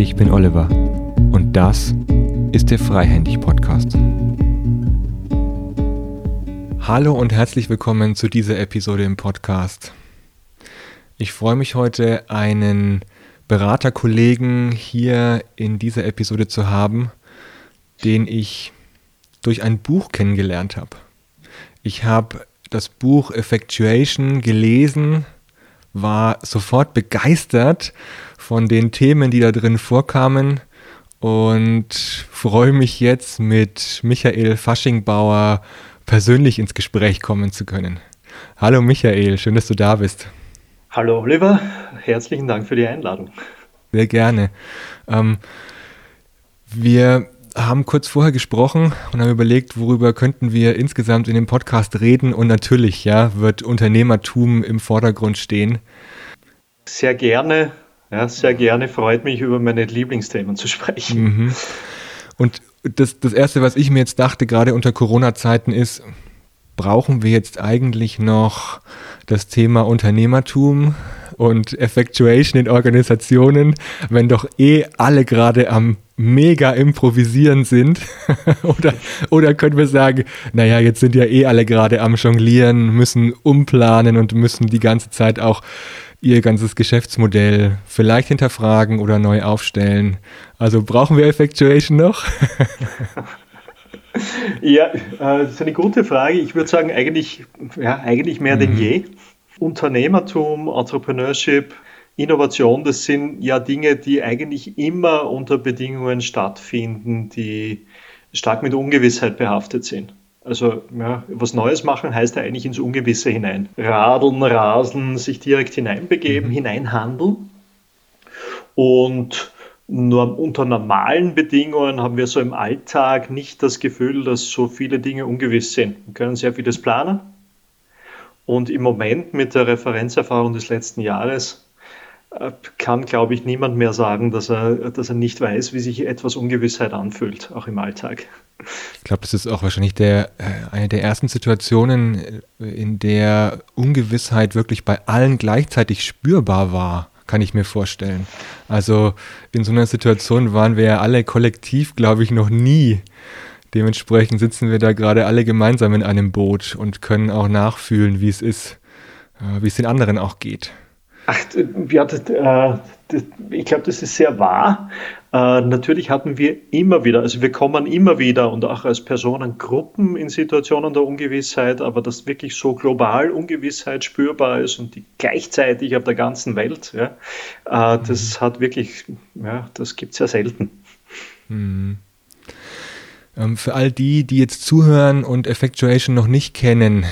Ich bin Oliver und das ist der Freihändig Podcast. Hallo und herzlich willkommen zu dieser Episode im Podcast. Ich freue mich heute, einen Beraterkollegen hier in dieser Episode zu haben, den ich durch ein Buch kennengelernt habe. Ich habe das Buch Effectuation gelesen, war sofort begeistert von den Themen, die da drin vorkamen und freue mich jetzt mit Michael Faschingbauer persönlich ins Gespräch kommen zu können. Hallo Michael, schön, dass du da bist. Hallo Oliver, herzlichen Dank für die Einladung. Sehr gerne. Ähm, wir haben kurz vorher gesprochen und haben überlegt, worüber könnten wir insgesamt in dem Podcast reden und natürlich, ja, wird Unternehmertum im Vordergrund stehen. Sehr gerne, ja, sehr gerne, freut mich, über meine Lieblingsthemen zu sprechen. Mhm. Und das, das Erste, was ich mir jetzt dachte, gerade unter Corona-Zeiten ist, brauchen wir jetzt eigentlich noch das Thema Unternehmertum und Effectuation in Organisationen, wenn doch eh alle gerade am mega improvisieren sind? oder, oder können wir sagen, naja, jetzt sind ja eh alle gerade am Jonglieren, müssen umplanen und müssen die ganze Zeit auch ihr ganzes Geschäftsmodell vielleicht hinterfragen oder neu aufstellen. Also brauchen wir Effectuation noch? ja, äh, das ist eine gute Frage. Ich würde sagen, eigentlich, ja, eigentlich mehr mhm. denn je. Unternehmertum, Entrepreneurship, Innovation, das sind ja Dinge, die eigentlich immer unter Bedingungen stattfinden, die stark mit Ungewissheit behaftet sind. Also ja, was Neues machen heißt ja eigentlich ins Ungewisse hinein. Radeln, rasen, sich direkt hineinbegeben, mhm. hineinhandeln. Und nur unter normalen Bedingungen haben wir so im Alltag nicht das Gefühl, dass so viele Dinge ungewiss sind. Wir können sehr vieles planen. Und im Moment mit der Referenzerfahrung des letzten Jahres kann, glaube ich, niemand mehr sagen, dass er, dass er nicht weiß, wie sich etwas Ungewissheit anfühlt, auch im Alltag. Ich glaube, das ist auch wahrscheinlich der, äh, eine der ersten Situationen, äh, in der Ungewissheit wirklich bei allen gleichzeitig spürbar war, kann ich mir vorstellen. Also in so einer Situation waren wir ja alle kollektiv, glaube ich, noch nie. Dementsprechend sitzen wir da gerade alle gemeinsam in einem Boot und können auch nachfühlen, wie es ist, äh, wie es den anderen auch geht. Ach, ja, das, äh, das, ich glaube, das ist sehr wahr. Äh, natürlich hatten wir immer wieder, also wir kommen immer wieder und auch als Personengruppen in Situationen der Ungewissheit, aber dass wirklich so global Ungewissheit spürbar ist und die gleichzeitig auf der ganzen Welt, ja, äh, das mhm. hat wirklich, ja, das gibt es ja selten. Mhm. Ähm, für all die, die jetzt zuhören und Effectuation noch nicht kennen,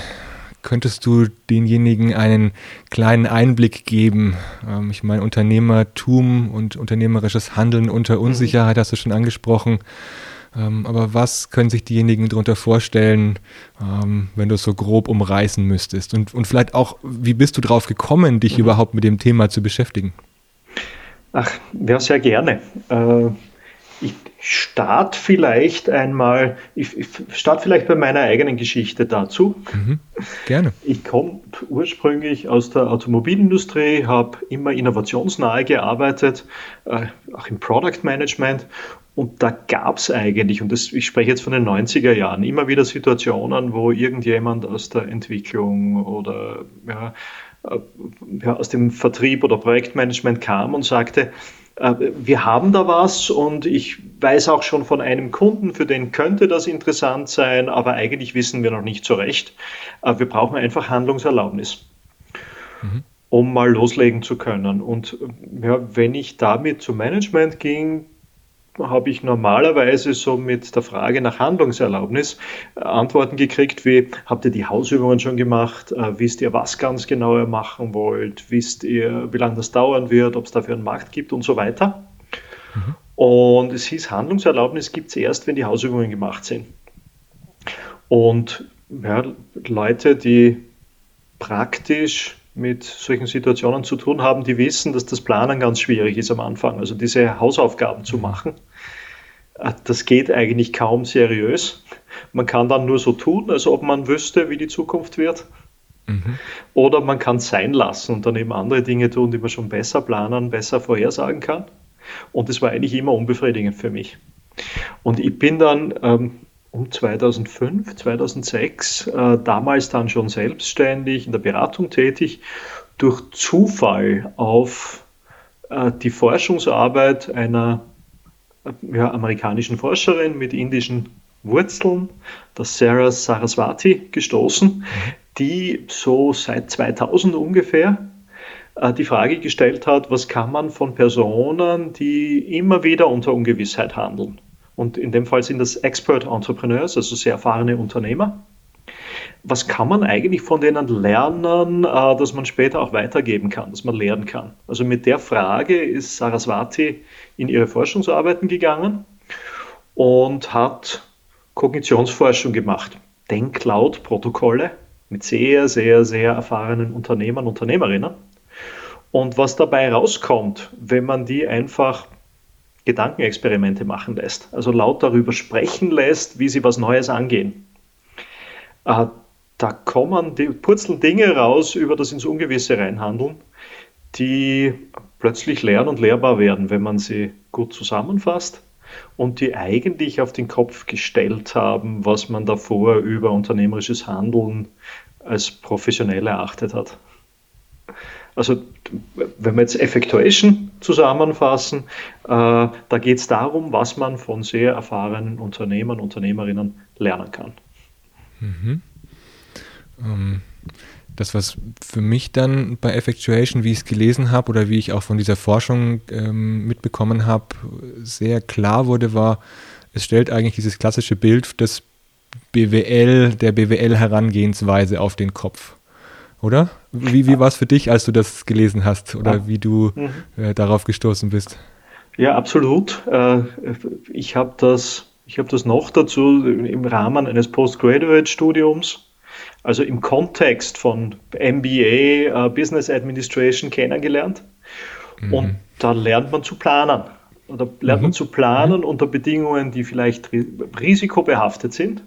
könntest du denjenigen einen kleinen Einblick geben? Ähm, ich meine, Unternehmertum und unternehmerisches Handeln unter mhm. Unsicherheit hast du schon angesprochen. Ähm, aber was können sich diejenigen darunter vorstellen, ähm, wenn du es so grob umreißen müsstest? Und, und vielleicht auch, wie bist du drauf gekommen, dich mhm. überhaupt mit dem Thema zu beschäftigen? Ach, ja, sehr gerne. Äh, ich starte vielleicht einmal, ich, ich starte vielleicht bei meiner eigenen Geschichte dazu. Mhm, gerne. Ich komme ursprünglich aus der Automobilindustrie, habe immer innovationsnahe gearbeitet, äh, auch im Product Management. Und da gab es eigentlich, und das, ich spreche jetzt von den 90er Jahren, immer wieder Situationen, wo irgendjemand aus der Entwicklung oder ja, ja, aus dem Vertrieb oder Projektmanagement kam und sagte, äh, wir haben da was und ich weiß auch schon von einem Kunden, für den könnte das interessant sein, aber eigentlich wissen wir noch nicht so recht. Äh, wir brauchen einfach Handlungserlaubnis, mhm. um mal loslegen zu können. Und ja, wenn ich damit zum Management ging, habe ich normalerweise so mit der Frage nach Handlungserlaubnis äh, Antworten gekriegt wie, habt ihr die Hausübungen schon gemacht? Äh, wisst ihr, was ganz genau ihr machen wollt? Wisst ihr, wie lange das dauern wird? Ob es dafür einen Markt gibt und so weiter? Mhm. Und es hieß, Handlungserlaubnis gibt es erst, wenn die Hausübungen gemacht sind. Und ja, Leute, die praktisch mit solchen Situationen zu tun haben, die wissen, dass das Planen ganz schwierig ist am Anfang. Also diese Hausaufgaben zu machen, das geht eigentlich kaum seriös. Man kann dann nur so tun, als ob man wüsste, wie die Zukunft wird. Mhm. Oder man kann es sein lassen und dann eben andere Dinge tun, die man schon besser planen, besser vorhersagen kann. Und das war eigentlich immer unbefriedigend für mich. Und ich bin dann ähm, um 2005, 2006, äh, damals dann schon selbstständig in der Beratung tätig, durch Zufall auf äh, die Forschungsarbeit einer ja, amerikanischen Forscherin mit indischen Wurzeln, der Sarah Saraswati, gestoßen, die so seit 2000 ungefähr äh, die Frage gestellt hat, was kann man von Personen, die immer wieder unter Ungewissheit handeln, und in dem Fall sind das Expert Entrepreneurs, also sehr erfahrene Unternehmer. Was kann man eigentlich von denen lernen, äh, dass man später auch weitergeben kann, dass man lernen kann? Also mit der Frage ist Saraswati in ihre Forschungsarbeiten gegangen und hat Kognitionsforschung gemacht. Denklaut-Protokolle mit sehr, sehr, sehr erfahrenen Unternehmern Unternehmerinnen. Und was dabei rauskommt, wenn man die einfach Gedankenexperimente machen lässt, also laut darüber sprechen lässt, wie sie was Neues angehen. Da kommen die purzeln Dinge raus über das ins Ungewisse reinhandeln, die plötzlich lern- und lehrbar werden, wenn man sie gut zusammenfasst und die eigentlich auf den Kopf gestellt haben, was man davor über unternehmerisches Handeln als professionell erachtet hat. Also wenn wir jetzt Effectuation zusammenfassen, äh, da geht es darum, was man von sehr erfahrenen Unternehmern, Unternehmerinnen lernen kann. Mhm. Ähm, das, was für mich dann bei Effectuation, wie ich es gelesen habe oder wie ich auch von dieser Forschung ähm, mitbekommen habe, sehr klar wurde, war, es stellt eigentlich dieses klassische Bild des BWL, der BWL-Herangehensweise auf den Kopf oder? Wie, wie war es für dich, als du das gelesen hast oder ja. wie du mhm. äh, darauf gestoßen bist? Ja, absolut. Äh, ich habe das, hab das noch dazu im Rahmen eines Postgraduate-Studiums, also im Kontext von MBA, uh, Business Administration kennengelernt. Mhm. Und da lernt man zu planen. Oder lernt mhm. man zu planen mhm. unter Bedingungen, die vielleicht risikobehaftet sind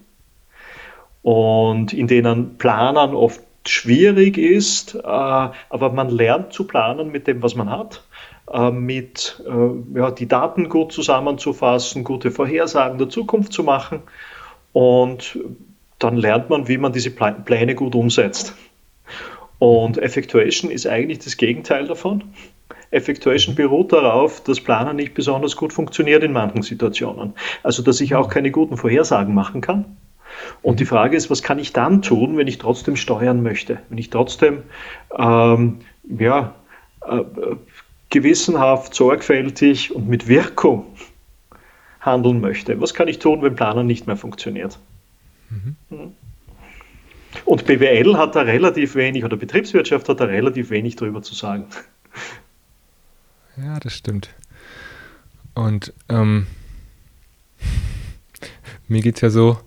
und in denen Planern oft schwierig ist, äh, aber man lernt zu planen mit dem, was man hat, äh, mit äh, ja, die Daten gut zusammenzufassen, gute Vorhersagen der Zukunft zu machen und dann lernt man, wie man diese Pläne gut umsetzt. Und Effectuation ist eigentlich das Gegenteil davon. Effectuation beruht darauf, dass Planen nicht besonders gut funktioniert in manchen Situationen. Also, dass ich auch keine guten Vorhersagen machen kann und die Frage ist, was kann ich dann tun, wenn ich trotzdem steuern möchte? Wenn ich trotzdem ähm, ja, äh, gewissenhaft, sorgfältig und mit Wirkung handeln möchte. Was kann ich tun, wenn Planen nicht mehr funktioniert? Mhm. Und BWL hat da relativ wenig, oder Betriebswirtschaft hat da relativ wenig drüber zu sagen. Ja, das stimmt. Und ähm, mir geht es ja so,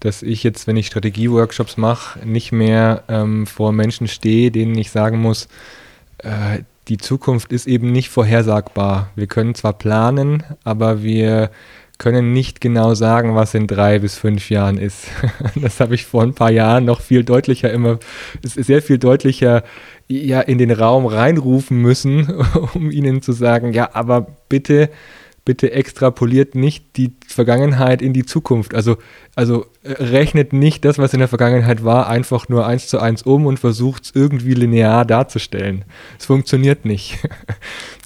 dass ich jetzt, wenn ich Strategieworkshops mache, nicht mehr ähm, vor Menschen stehe, denen ich sagen muss, äh, die Zukunft ist eben nicht vorhersagbar. Wir können zwar planen, aber wir können nicht genau sagen, was in drei bis fünf Jahren ist. Das habe ich vor ein paar Jahren noch viel deutlicher immer, sehr viel deutlicher ja in den Raum reinrufen müssen, um ihnen zu sagen, ja, aber bitte bitte extrapoliert nicht die Vergangenheit in die Zukunft. Also, also äh, rechnet nicht das, was in der Vergangenheit war, einfach nur eins zu eins um und versucht es irgendwie linear darzustellen. Es funktioniert nicht.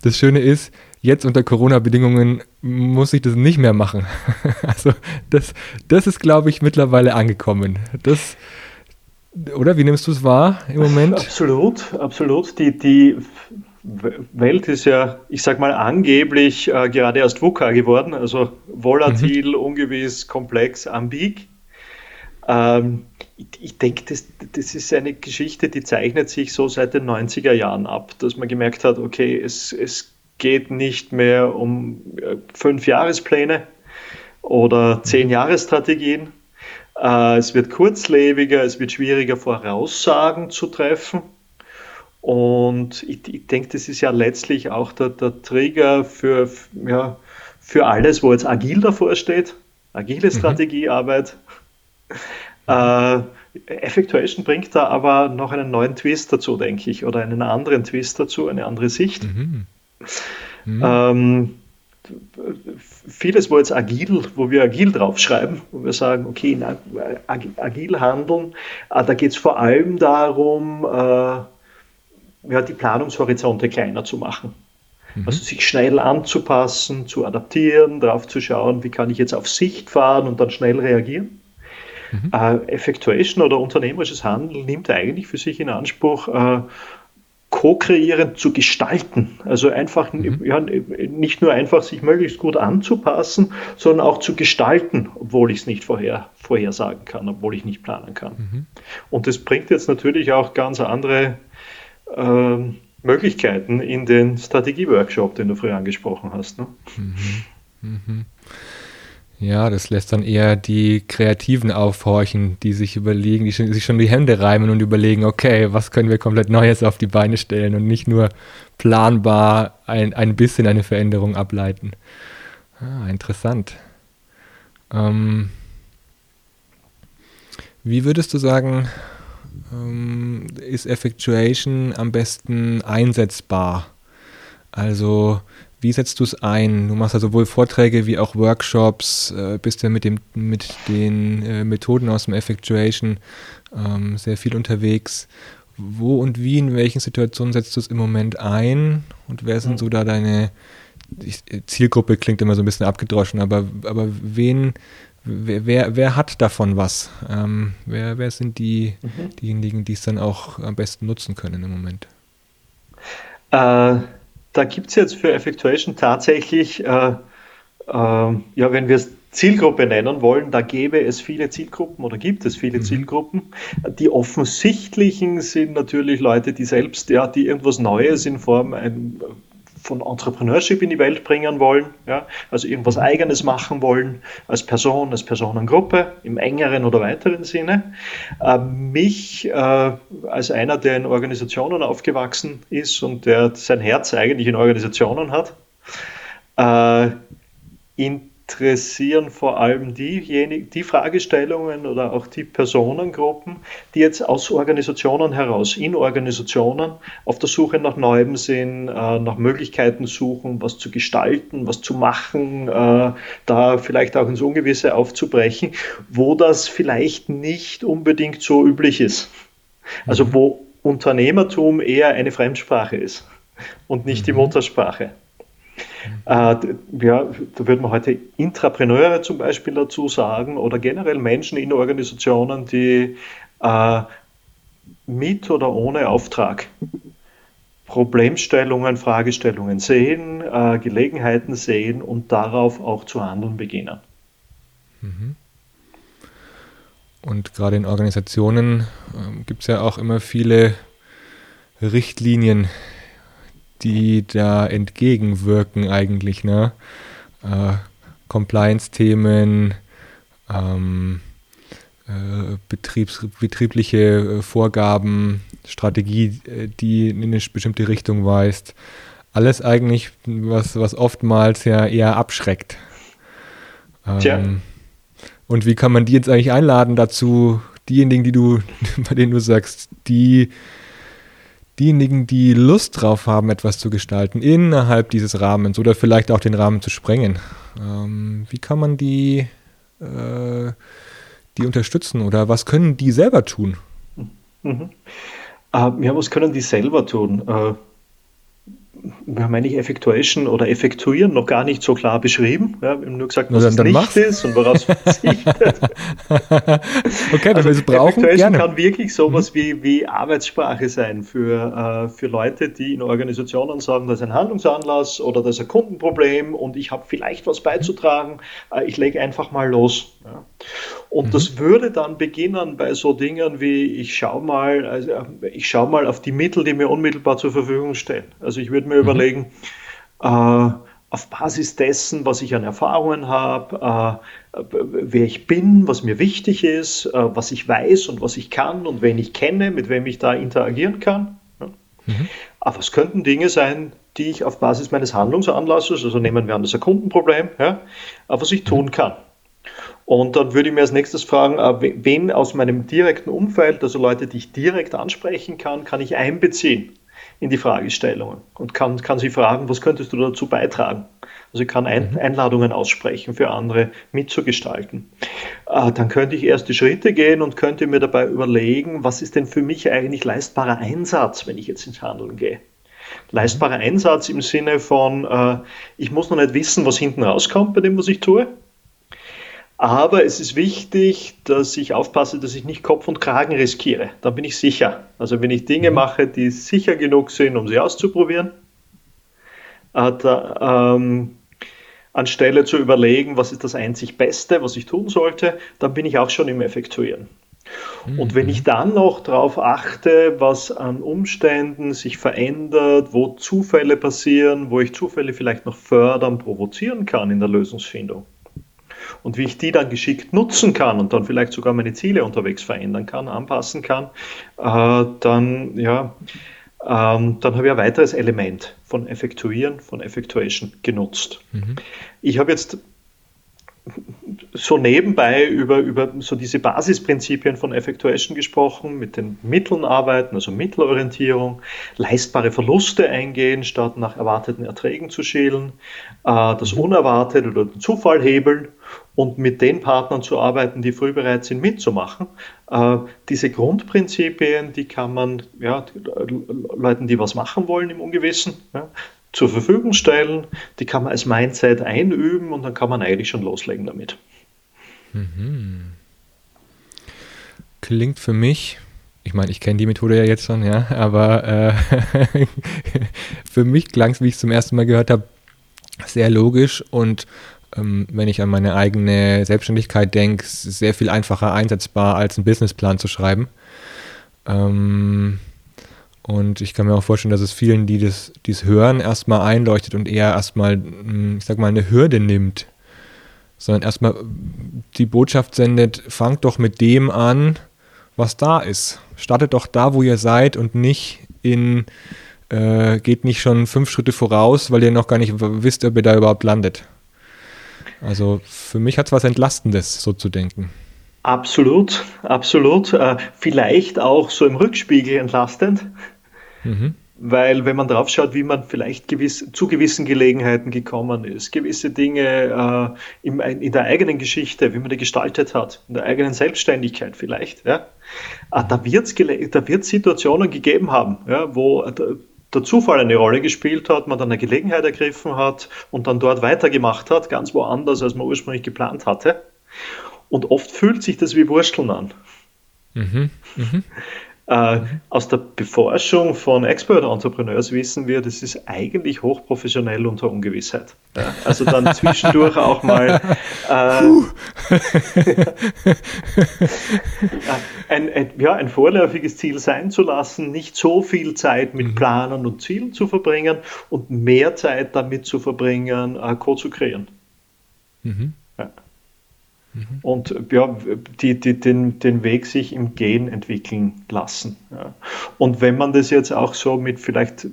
Das Schöne ist, jetzt unter Corona-Bedingungen muss ich das nicht mehr machen. Also das, das ist, glaube ich, mittlerweile angekommen. Das, oder wie nimmst du es wahr im Moment? Absolut, absolut. Die, die Welt ist ja, ich sag mal, angeblich äh, gerade erst VUCA geworden, also volatil, mhm. ungewiss, komplex, ambig. Ähm, ich, ich denke, das, das ist eine Geschichte, die zeichnet sich so seit den 90er Jahren ab, dass man gemerkt hat, okay, es, es geht nicht mehr um äh, fünf Jahrespläne oder zehn Jahresstrategien. Äh, es wird kurzlebiger, es wird schwieriger, Voraussagen zu treffen. Und ich, ich denke, das ist ja letztlich auch der, der Trigger für, ja, für alles, wo jetzt agil davor steht, agile mhm. Strategiearbeit. Äh, Effectuation bringt da aber noch einen neuen Twist dazu, denke ich, oder einen anderen Twist dazu, eine andere Sicht. Mhm. Mhm. Ähm, vieles, wo jetzt agil, wo wir agil draufschreiben, wo wir sagen, okay, in agil handeln, äh, da geht es vor allem darum, äh, ja, die Planungshorizonte kleiner zu machen. Mhm. Also sich schnell anzupassen, zu adaptieren, darauf zu schauen, wie kann ich jetzt auf Sicht fahren und dann schnell reagieren. Mhm. Äh, Effectuation oder unternehmerisches Handeln nimmt eigentlich für sich in Anspruch, äh, co-kreierend zu gestalten. Also einfach mhm. ja, nicht nur einfach sich möglichst gut anzupassen, sondern auch zu gestalten, obwohl ich es nicht vorher, vorhersagen kann, obwohl ich nicht planen kann. Mhm. Und das bringt jetzt natürlich auch ganz andere äh, Möglichkeiten in den Strategieworkshop, den du früher angesprochen hast. Ne? Mhm. Ja, das lässt dann eher die Kreativen aufhorchen, die sich überlegen, die sich schon die Hände reimen und überlegen, okay, was können wir komplett Neues auf die Beine stellen und nicht nur planbar ein, ein bisschen eine Veränderung ableiten. Ah, interessant. Ähm, wie würdest du sagen, ähm, ist Effectuation am besten einsetzbar? Also wie setzt du es ein? Du machst ja sowohl Vorträge wie auch Workshops, äh, bist ja mit, dem, mit den äh, Methoden aus dem Effectuation ähm, sehr viel unterwegs. Wo und wie, in welchen Situationen setzt du es im Moment ein? Und wer sind so da deine ich, Zielgruppe? Klingt immer so ein bisschen abgedroschen, aber, aber wen, wer, wer, wer hat davon was? Ähm, wer, wer sind die, mhm. diejenigen, die es dann auch am besten nutzen können im Moment? Äh da gibt es jetzt für Effectuation tatsächlich, äh, äh, ja, wenn wir es Zielgruppe nennen wollen, da gäbe es viele Zielgruppen oder gibt es viele mhm. Zielgruppen. Die offensichtlichen sind natürlich Leute, die selbst, ja, die irgendwas Neues in Form ein, von Entrepreneurship in die Welt bringen wollen, ja, also irgendwas Eigenes machen wollen, als Person, als Personengruppe, im engeren oder weiteren Sinne. Äh, mich äh, als einer, der in Organisationen aufgewachsen ist und der sein Herz eigentlich in Organisationen hat, äh, in interessieren vor allem diejenigen, die Fragestellungen oder auch die Personengruppen, die jetzt aus Organisationen heraus, in Organisationen auf der Suche nach Neuem sind, äh, nach Möglichkeiten suchen, was zu gestalten, was zu machen, äh, da vielleicht auch ins Ungewisse aufzubrechen, wo das vielleicht nicht unbedingt so üblich ist. Also mhm. wo Unternehmertum eher eine Fremdsprache ist und nicht die mhm. Muttersprache. Äh, ja, da würde man heute Intrapreneure zum Beispiel dazu sagen oder generell Menschen in Organisationen, die äh, mit oder ohne Auftrag Problemstellungen, Fragestellungen sehen, äh, Gelegenheiten sehen und darauf auch zu handeln beginnen. Mhm. Und gerade in Organisationen äh, gibt es ja auch immer viele Richtlinien, die da entgegenwirken eigentlich, ne? Äh, Compliance-Themen, ähm, äh, Betriebs, betriebliche äh, Vorgaben, Strategie, äh, die in eine bestimmte Richtung weist. Alles eigentlich, was, was oftmals ja eher abschreckt. Ähm, Tja. Und wie kann man die jetzt eigentlich einladen dazu, diejenigen, die du, bei denen du sagst, die diejenigen, die Lust drauf haben, etwas zu gestalten innerhalb dieses Rahmens oder vielleicht auch den Rahmen zu sprengen. Ähm, wie kann man die, äh, die unterstützen oder was können die selber tun? Mhm. Äh, ja, was können die selber tun? Äh, wir haben eigentlich Effectuation oder Effektuieren noch gar nicht so klar beschrieben. Ja, wir haben nur gesagt, was es nicht mach's. ist und woraus verzichtet. okay, also wir es brauchen, Effectuation gerne. kann wirklich sowas mhm. wie, wie Arbeitssprache sein für, äh, für Leute, die in Organisationen sagen, das ist ein Handlungsanlass oder das ist ein Kundenproblem und ich habe vielleicht was beizutragen. Äh, ich lege einfach mal los. Ja. Und mhm. das würde dann beginnen bei so Dingen wie, ich schaue mal, also ich schaue mal auf die Mittel, die mir unmittelbar zur Verfügung stehen. Also ich würde mir mhm. überlegen, äh, auf Basis dessen, was ich an Erfahrungen habe, äh, wer ich bin, was mir wichtig ist, äh, was ich weiß und was ich kann und wen ich kenne, mit wem ich da interagieren kann. Ja. Mhm. Aber es könnten Dinge sein, die ich auf Basis meines Handlungsanlasses, also nehmen wir an das Kundenproblem, ja, was ich tun mhm. kann. Und dann würde ich mir als nächstes fragen, äh, wen aus meinem direkten Umfeld, also Leute, die ich direkt ansprechen kann, kann ich einbeziehen in die Fragestellungen und kann, kann sie fragen, was könntest du dazu beitragen? Also ich kann mhm. Einladungen aussprechen für andere mitzugestalten. Äh, dann könnte ich erste Schritte gehen und könnte mir dabei überlegen, was ist denn für mich eigentlich leistbarer Einsatz, wenn ich jetzt ins Handeln gehe. Leistbarer Einsatz im Sinne von, äh, ich muss noch nicht wissen, was hinten rauskommt bei dem, was ich tue. Aber es ist wichtig, dass ich aufpasse, dass ich nicht Kopf und Kragen riskiere. Dann bin ich sicher. Also wenn ich Dinge mhm. mache, die sicher genug sind, um sie auszuprobieren, äh, da, ähm, anstelle zu überlegen, was ist das einzig Beste, was ich tun sollte, dann bin ich auch schon im Effektuieren. Mhm. Und wenn ich dann noch darauf achte, was an Umständen sich verändert, wo Zufälle passieren, wo ich Zufälle vielleicht noch fördern, provozieren kann in der Lösungsfindung, und wie ich die dann geschickt nutzen kann und dann vielleicht sogar meine Ziele unterwegs verändern kann, anpassen kann, äh, dann, ja, ähm, dann habe ich ein weiteres Element von Effektuieren, von Effectuation genutzt. Mhm. Ich habe jetzt so nebenbei über, über so diese Basisprinzipien von Effectuation gesprochen, mit den Mitteln arbeiten, also Mittelorientierung, leistbare Verluste eingehen, statt nach erwarteten Erträgen zu schälen, äh, das Unerwartet oder den Zufall hebeln und mit den Partnern zu arbeiten, die früh bereit sind mitzumachen. Äh, diese Grundprinzipien, die kann man ja, Leuten, die was machen wollen im Ungewissen, ja, zur Verfügung stellen. Die kann man als Mindset einüben und dann kann man eigentlich schon loslegen damit. Mhm. Klingt für mich, ich meine, ich kenne die Methode ja jetzt schon, ja, aber äh, für mich klang es, wie ich es zum ersten Mal gehört habe, sehr logisch und wenn ich an meine eigene Selbstständigkeit denke, sehr viel einfacher einsetzbar, als einen Businessplan zu schreiben. Ähm, und ich kann mir auch vorstellen, dass es vielen, die das die's hören, erstmal einleuchtet und eher erstmal, hm, ich sag mal, eine Hürde nimmt. Sondern erstmal die Botschaft sendet, fangt doch mit dem an, was da ist. Startet doch da, wo ihr seid und nicht in, äh, geht nicht schon fünf Schritte voraus, weil ihr noch gar nicht wisst, ob ihr da überhaupt landet. Also für mich hat es was Entlastendes, so zu denken. Absolut, absolut. Äh, vielleicht auch so im Rückspiegel entlastend. Mhm. Weil wenn man drauf schaut, wie man vielleicht gewiss, zu gewissen Gelegenheiten gekommen ist, gewisse Dinge äh, im, in der eigenen Geschichte, wie man die gestaltet hat, in der eigenen Selbstständigkeit vielleicht, ja, äh, da wird es da Situationen gegeben haben, ja, wo der Zufall eine Rolle gespielt hat, man dann eine Gelegenheit ergriffen hat und dann dort weitergemacht hat, ganz woanders, als man ursprünglich geplant hatte. Und oft fühlt sich das wie Wursteln an. Mhm, mh. Äh, aus der Beforschung von Expert Entrepreneurs wissen wir, das ist eigentlich hochprofessionell unter Ungewissheit. Ja, also dann zwischendurch auch mal äh, ein, ein, ja, ein vorläufiges Ziel sein zu lassen, nicht so viel Zeit mit mhm. Planen und Zielen zu verbringen und mehr Zeit damit zu verbringen, äh, Code zu kreieren. Mhm. Mhm. Und ja, die, die, den, den Weg sich im Gehen entwickeln lassen. Ja. Und wenn man das jetzt auch so mit vielleicht äh,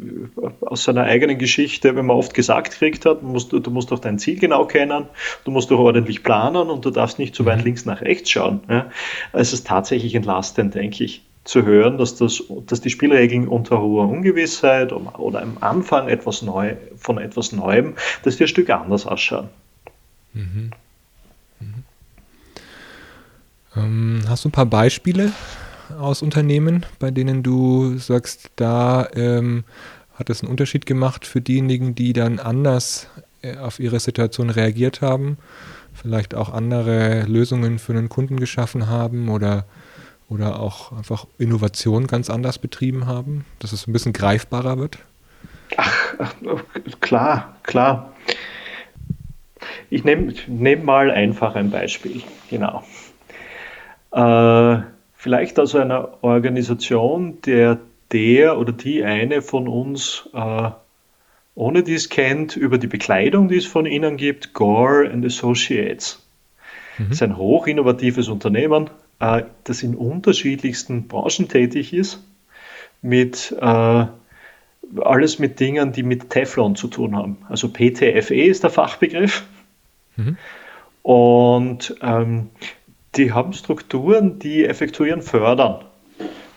aus seiner eigenen Geschichte, wenn man oft gesagt kriegt hat, musst, du musst doch dein Ziel genau kennen, du musst doch ordentlich planen und du darfst nicht zu weit mhm. links nach rechts schauen. Ja. Es ist tatsächlich entlastend, denke ich zu hören, dass, das, dass die Spielregeln unter hoher Ungewissheit oder am Anfang etwas neu, von etwas Neuem, dass die ein Stück anders ausschauen. Mhm. Ähm, hast du ein paar Beispiele aus Unternehmen, bei denen du sagst, da ähm, hat es einen Unterschied gemacht für diejenigen, die dann anders äh, auf ihre Situation reagiert haben, vielleicht auch andere Lösungen für einen Kunden geschaffen haben oder, oder auch einfach Innovation ganz anders betrieben haben, dass es ein bisschen greifbarer wird? Ach, ach klar, klar. Ich nehme nehm mal einfach ein Beispiel, genau. Äh, vielleicht aus einer Organisation, der der oder die eine von uns äh, ohne dies kennt, über die Bekleidung, die es von ihnen gibt, Gore and Associates. Mhm. Das ist ein hochinnovatives Unternehmen, äh, das in unterschiedlichsten Branchen tätig ist, mit äh, alles mit Dingen, die mit Teflon zu tun haben. Also PTFE ist der Fachbegriff. Mhm. Und ähm, die haben Strukturen, die Effektuieren fördern.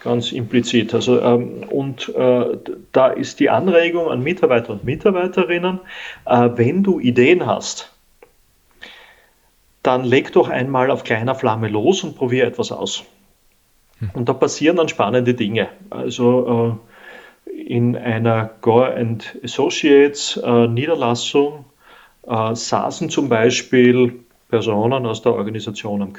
ganz implizit. Also, ähm, und äh, da ist die Anregung an Mitarbeiter und Mitarbeiterinnen, äh, wenn du Ideen hast, dann leg doch einmal auf kleiner Flamme los und probier etwas aus. Hm. Und da passieren dann spannende Dinge. Also äh, in einer Gore Associates äh, Niederlassung äh, saßen zum Beispiel Personen aus der Organisation am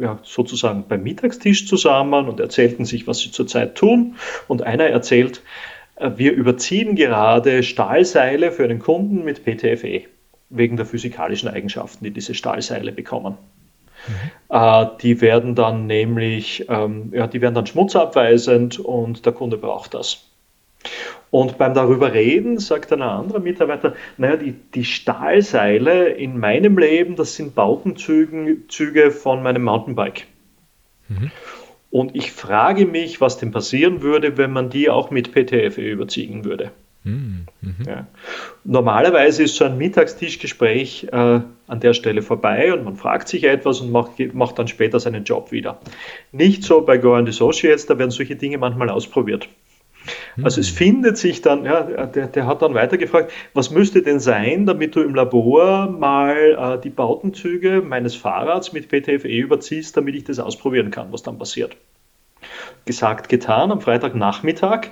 ja, sozusagen beim Mittagstisch zusammen und erzählten sich, was sie zurzeit tun. Und einer erzählt, äh, wir überziehen gerade Stahlseile für einen Kunden mit PTFE wegen der physikalischen Eigenschaften, die diese Stahlseile bekommen. Mhm. Äh, die werden dann nämlich, ähm, ja, die werden dann schmutzabweisend und der Kunde braucht das. Und beim darüber reden sagt ein anderer Mitarbeiter, naja, die, die Stahlseile in meinem Leben, das sind Bautenzüge von meinem Mountainbike. Mhm. Und ich frage mich, was denn passieren würde, wenn man die auch mit PTFE überziehen würde. Mhm. Ja. Normalerweise ist so ein Mittagstischgespräch äh, an der Stelle vorbei und man fragt sich etwas und macht, macht dann später seinen Job wieder. Nicht so bei Go and Associates, da werden solche Dinge manchmal ausprobiert. Also es hm. findet sich dann, ja, der, der hat dann weitergefragt, was müsste denn sein, damit du im Labor mal äh, die Bautenzüge meines Fahrrads mit PTFE überziehst, damit ich das ausprobieren kann, was dann passiert. Gesagt, getan, am Freitagnachmittag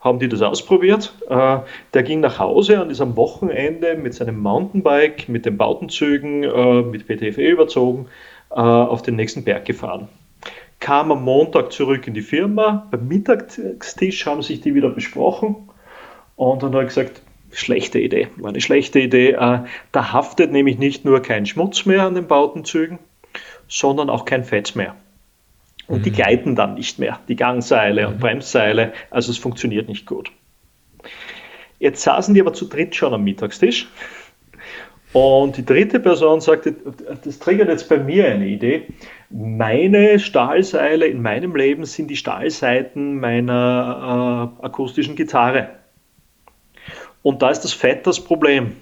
haben die das ausprobiert. Äh, der ging nach Hause und ist am Wochenende mit seinem Mountainbike, mit den Bautenzügen, äh, mit PTFE überzogen, äh, auf den nächsten Berg gefahren kam am Montag zurück in die Firma. Beim Mittagstisch haben sich die wieder besprochen und dann habe ich gesagt, schlechte Idee, war eine schlechte Idee. Äh, da haftet nämlich nicht nur kein Schmutz mehr an den Bautenzügen, sondern auch kein Fett mehr. Und mhm. die gleiten dann nicht mehr, die Gangseile mhm. und Bremsseile, also es funktioniert nicht gut. Jetzt saßen die aber zu dritt schon am Mittagstisch und die dritte Person sagte, das triggert jetzt bei mir eine Idee. Meine Stahlseile in meinem Leben sind die Stahlseiten meiner äh, akustischen Gitarre. Und da ist das Fett das Problem.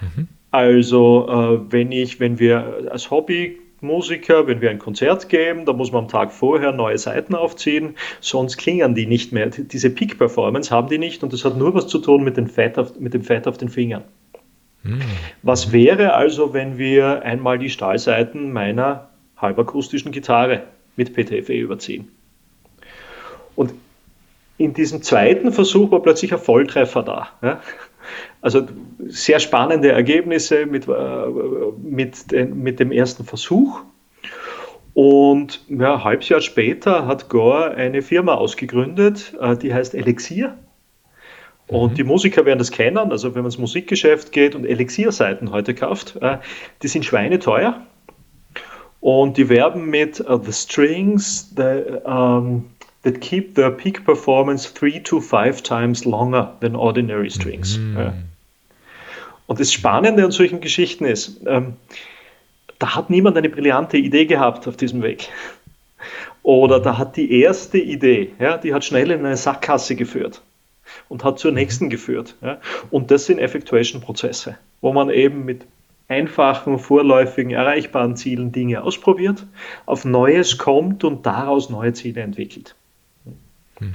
Mhm. Also, äh, wenn, ich, wenn wir als Hobbymusiker, wenn wir ein Konzert geben, da muss man am Tag vorher neue Seiten aufziehen, sonst klingen die nicht mehr. Diese Peak-Performance haben die nicht und das hat nur was zu tun mit dem Fett auf, mit dem Fett auf den Fingern. Was wäre also, wenn wir einmal die Stahlseiten meiner halbakustischen Gitarre mit PTFE überziehen? Und in diesem zweiten Versuch war plötzlich ein Volltreffer da. Ja? Also sehr spannende Ergebnisse mit, äh, mit, den, mit dem ersten Versuch. Und ja, ein halbes Jahr später hat Gore eine Firma ausgegründet, äh, die heißt Elixir. Und mhm. die Musiker werden das kennen, also wenn man ins Musikgeschäft geht und Elixierseiten heute kauft, äh, die sind schweineteuer. Und die werben mit uh, The Strings the, um, that keep their peak performance three to five times longer than ordinary strings. Mhm. Ja. Und das Spannende an solchen Geschichten ist, ähm, da hat niemand eine brillante Idee gehabt auf diesem Weg. Oder da hat die erste Idee, ja, die hat schnell in eine Sackgasse geführt und hat zur mhm. nächsten geführt. Ja. Und das sind Effectuation-Prozesse, wo man eben mit einfachen, vorläufigen, erreichbaren Zielen Dinge ausprobiert, auf Neues kommt und daraus neue Ziele entwickelt. Mhm.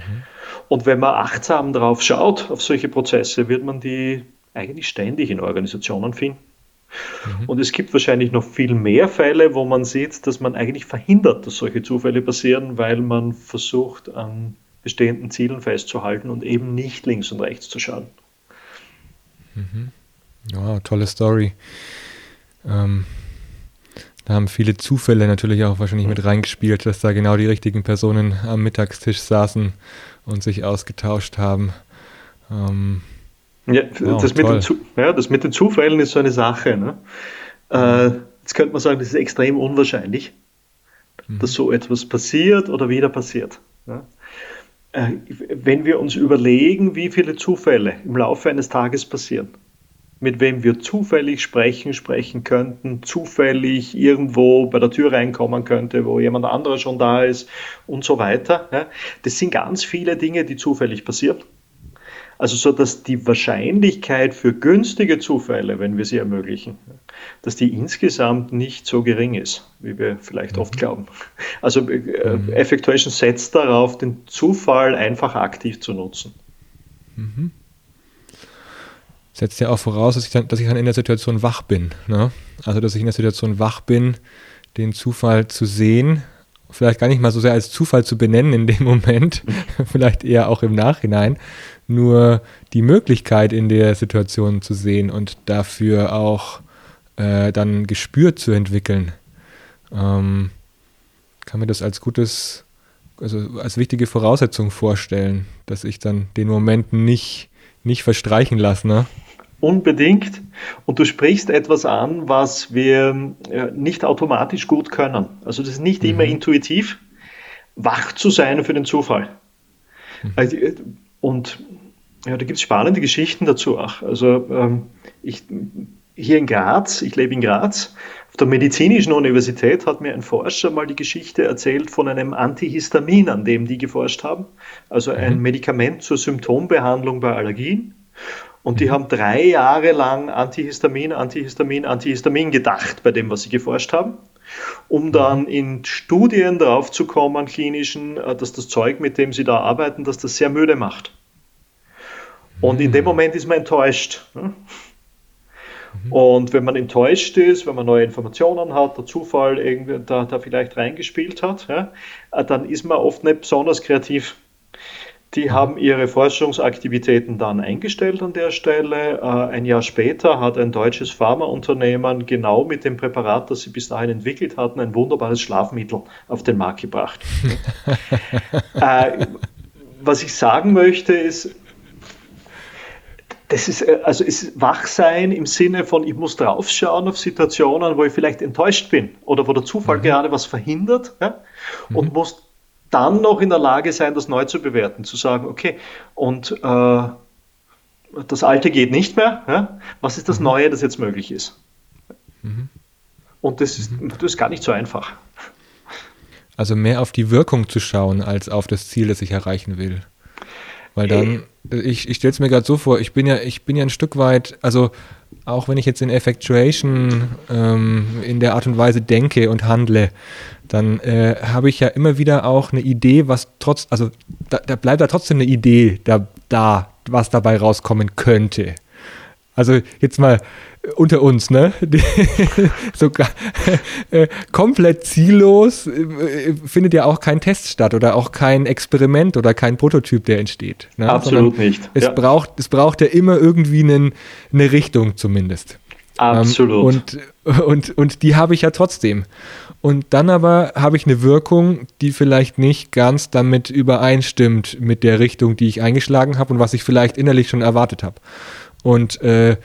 Und wenn man achtsam drauf schaut, auf solche Prozesse, wird man die eigentlich ständig in Organisationen finden. Mhm. Und es gibt wahrscheinlich noch viel mehr Fälle, wo man sieht, dass man eigentlich verhindert, dass solche Zufälle passieren, weil man versucht, an bestehenden Zielen festzuhalten und eben nicht links und rechts zu schauen. Mhm. Ja, tolle Story. Ähm, da haben viele Zufälle natürlich auch wahrscheinlich mit reingespielt, dass da genau die richtigen Personen am Mittagstisch saßen und sich ausgetauscht haben. Ähm, ja, wow, das, mit den, ja, das, mit den Zufällen ist so eine Sache. Ne? Äh, jetzt könnte man sagen, das ist extrem unwahrscheinlich, mhm. dass so etwas passiert oder wieder passiert. Ne? Äh, wenn wir uns überlegen, wie viele Zufälle im Laufe eines Tages passieren, mit wem wir zufällig sprechen, sprechen könnten, zufällig irgendwo bei der Tür reinkommen könnte, wo jemand anderer schon da ist und so weiter. Das sind ganz viele Dinge, die zufällig passieren. Also so, dass die Wahrscheinlichkeit für günstige Zufälle, wenn wir sie ermöglichen, dass die insgesamt nicht so gering ist, wie wir vielleicht mhm. oft glauben. Also äh, mhm. Effectuation setzt darauf, den Zufall einfach aktiv zu nutzen. Mhm. Setzt ja auch voraus, dass ich dann, dass ich dann in der Situation wach bin. Ne? Also dass ich in der Situation wach bin, den Zufall zu sehen, vielleicht gar nicht mal so sehr als Zufall zu benennen in dem Moment, vielleicht eher auch im Nachhinein, nur die Möglichkeit in der Situation zu sehen und dafür auch äh, dann Gespür zu entwickeln. Ähm, kann mir das als gutes, also als wichtige Voraussetzung vorstellen, dass ich dann den Moment nicht, nicht verstreichen lasse. Ne? Unbedingt. Und du sprichst etwas an, was wir äh, nicht automatisch gut können. Also das ist nicht mhm. immer intuitiv, wach zu sein für den Zufall. Mhm. Also, äh, und ja, da gibt es spannende Geschichten dazu auch. Also ähm, ich, hier in Graz, ich lebe in Graz, auf der Medizinischen Universität hat mir ein Forscher mal die Geschichte erzählt von einem Antihistamin, an dem die geforscht haben. Also ein mhm. Medikament zur Symptombehandlung bei Allergien. Und die mhm. haben drei Jahre lang Antihistamin, Antihistamin, Antihistamin gedacht bei dem, was sie geforscht haben, um mhm. dann in Studien darauf zu kommen, klinischen, äh, dass das Zeug, mit dem sie da arbeiten, dass das sehr müde macht. Und in dem mhm. Moment ist man enttäuscht. Und wenn man enttäuscht ist, wenn man neue Informationen hat, der Zufall irgendwie da, da vielleicht reingespielt hat, ja, äh, dann ist man oft nicht besonders kreativ. Die haben ihre Forschungsaktivitäten dann eingestellt an der Stelle. Äh, ein Jahr später hat ein deutsches Pharmaunternehmen genau mit dem Präparat, das sie bis dahin entwickelt hatten, ein wunderbares Schlafmittel auf den Markt gebracht. äh, was ich sagen möchte ist, das ist äh, also ist Wachsein im Sinne von, ich muss draufschauen auf Situationen, wo ich vielleicht enttäuscht bin oder wo der Zufall mhm. gerade was verhindert ja, und mhm. muss dann noch in der Lage sein, das neu zu bewerten, zu sagen, okay, und äh, das Alte geht nicht mehr, ja? was ist das mhm. Neue, das jetzt möglich ist? Mhm. Und das ist, mhm. das ist gar nicht so einfach. Also mehr auf die Wirkung zu schauen, als auf das Ziel, das ich erreichen will. Weil dann, ich, ich stelle es mir gerade so vor, ich bin ja, ich bin ja ein Stück weit, also auch wenn ich jetzt in Effectuation ähm, in der Art und Weise denke und handle, dann äh, habe ich ja immer wieder auch eine Idee, was trotz, also da, da bleibt da trotzdem eine Idee da, da, was dabei rauskommen könnte. Also jetzt mal unter uns, ne? Sogar äh, komplett ziellos äh, findet ja auch kein Test statt oder auch kein Experiment oder kein Prototyp, der entsteht. Ne? Absolut Sondern nicht. Es, ja. braucht, es braucht ja immer irgendwie einen, eine Richtung zumindest. Absolut. Ähm, und, und, und die habe ich ja trotzdem. Und dann aber habe ich eine Wirkung, die vielleicht nicht ganz damit übereinstimmt mit der Richtung, die ich eingeschlagen habe und was ich vielleicht innerlich schon erwartet habe. Und äh,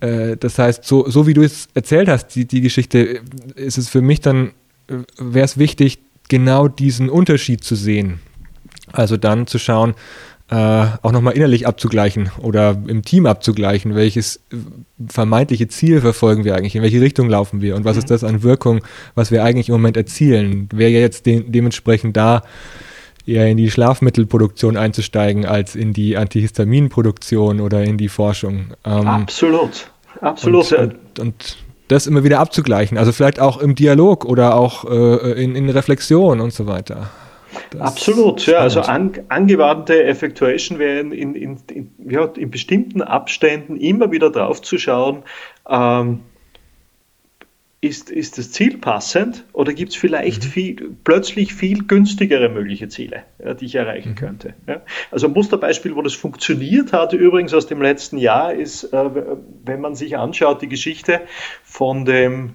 äh, das heißt, so, so wie du es erzählt hast, die, die Geschichte, ist es für mich dann, äh, wäre es wichtig, genau diesen Unterschied zu sehen. Also dann zu schauen, äh, auch nochmal innerlich abzugleichen oder im Team abzugleichen, welches vermeintliche Ziel verfolgen wir eigentlich, in welche Richtung laufen wir und was mhm. ist das an Wirkung, was wir eigentlich im Moment erzielen. Wäre ja jetzt de dementsprechend da, eher in die Schlafmittelproduktion einzusteigen, als in die Antihistaminproduktion oder in die Forschung. Ähm, absolut, absolut. Und, und, und, das immer wieder abzugleichen, also vielleicht auch im Dialog oder auch äh, in, in Reflexion und so weiter. Das Absolut, ja. Also an, angewandte Effectuation wäre in, in, in, ja, in, bestimmten Abständen immer wieder drauf zu schauen, ähm, ist, ist das Ziel passend oder gibt es vielleicht mhm. viel, plötzlich viel günstigere mögliche Ziele, ja, die ich erreichen mhm. könnte? Ja? Also ein Musterbeispiel, wo das funktioniert hat, übrigens aus dem letzten Jahr, ist, äh, wenn man sich anschaut, die Geschichte von dem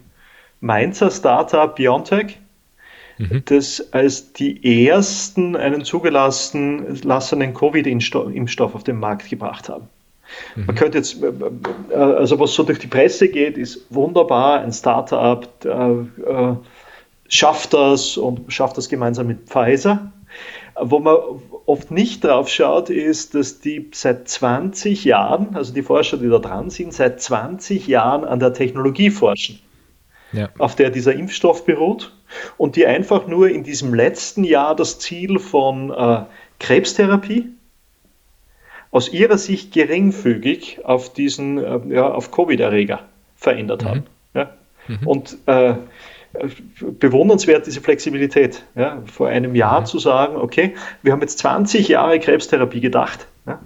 Mainzer Startup Biontech mhm. das als die ersten einen zugelassenen Covid-Impfstoff auf den Markt gebracht haben. Mhm. Man könnte jetzt, äh, äh, also was so durch die Presse geht, ist wunderbar, ein Startup äh, schafft das und schafft das gemeinsam mit Pfizer. Wo man oft nicht drauf schaut, ist, dass die seit 20 Jahren, also die Forscher, die da dran sind, seit 20 Jahren an der Technologie forschen, ja. auf der dieser Impfstoff beruht und die einfach nur in diesem letzten Jahr das Ziel von äh, Krebstherapie aus ihrer Sicht geringfügig auf diesen, äh, ja, auf Covid-Erreger verändert mhm. haben. Ja? Mhm. Und äh, bewundernswert diese Flexibilität. Ja? Vor einem Jahr mhm. zu sagen, okay, wir haben jetzt 20 Jahre Krebstherapie gedacht, ja?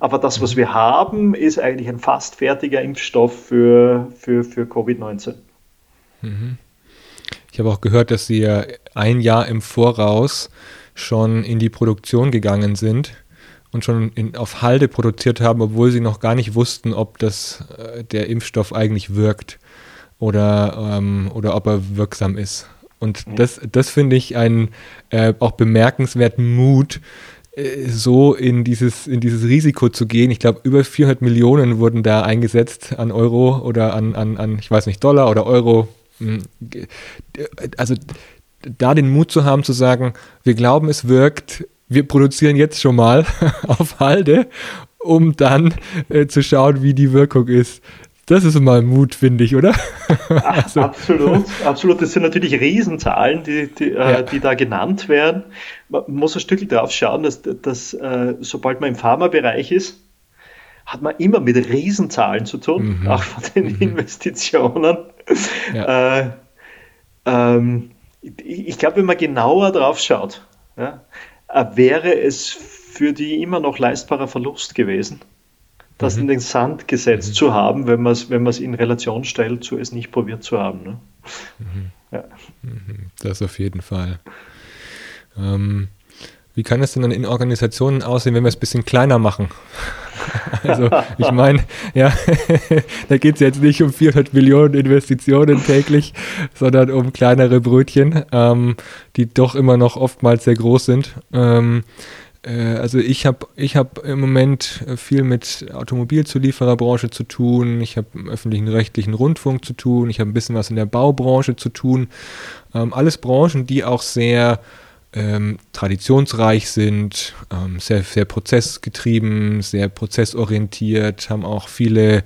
aber das, was wir haben, ist eigentlich ein fast fertiger Impfstoff für, für, für Covid-19. Mhm. Ich habe auch gehört, dass Sie ein Jahr im Voraus schon in die Produktion gegangen sind und schon in, auf Halde produziert haben, obwohl sie noch gar nicht wussten, ob das äh, der Impfstoff eigentlich wirkt oder, ähm, oder ob er wirksam ist. Und das, das finde ich einen äh, auch bemerkenswerten Mut, äh, so in dieses, in dieses Risiko zu gehen. Ich glaube, über 400 Millionen wurden da eingesetzt an Euro oder an, an, an ich weiß nicht, Dollar oder Euro. Hm, also da den Mut zu haben, zu sagen, wir glauben, es wirkt, wir produzieren jetzt schon mal auf Halde, um dann äh, zu schauen, wie die Wirkung ist. Das ist mal Mut, finde ich, oder? also. Absolut, absolut. Das sind natürlich Riesenzahlen, die, die, äh, ja. äh, die da genannt werden. Man muss ein Stück drauf schauen, dass, dass äh, sobald man im Pharmabereich ist, hat man immer mit Riesenzahlen zu tun, mhm. auch von den mhm. Investitionen. Ja. Äh, ähm, ich glaube, wenn man genauer drauf schaut, ja, wäre es für die immer noch leistbarer Verlust gewesen, das mhm. in den Sand gesetzt mhm. zu haben, wenn man es wenn in Relation stellt zu es nicht probiert zu haben. Ne? Mhm. Ja. Mhm. Das auf jeden Fall. Ähm, wie kann es denn dann in Organisationen aussehen, wenn wir es ein bisschen kleiner machen? Also ich meine, ja, da geht es jetzt nicht um 400 Millionen Investitionen täglich, sondern um kleinere Brötchen, ähm, die doch immer noch oftmals sehr groß sind. Ähm, äh, also ich habe ich hab im Moment viel mit Automobilzuliefererbranche zu tun, ich habe im öffentlichen rechtlichen Rundfunk zu tun, ich habe ein bisschen was in der Baubranche zu tun. Ähm, alles Branchen, die auch sehr ähm, traditionsreich sind, ähm, sehr, sehr prozessgetrieben, sehr prozessorientiert, haben auch viele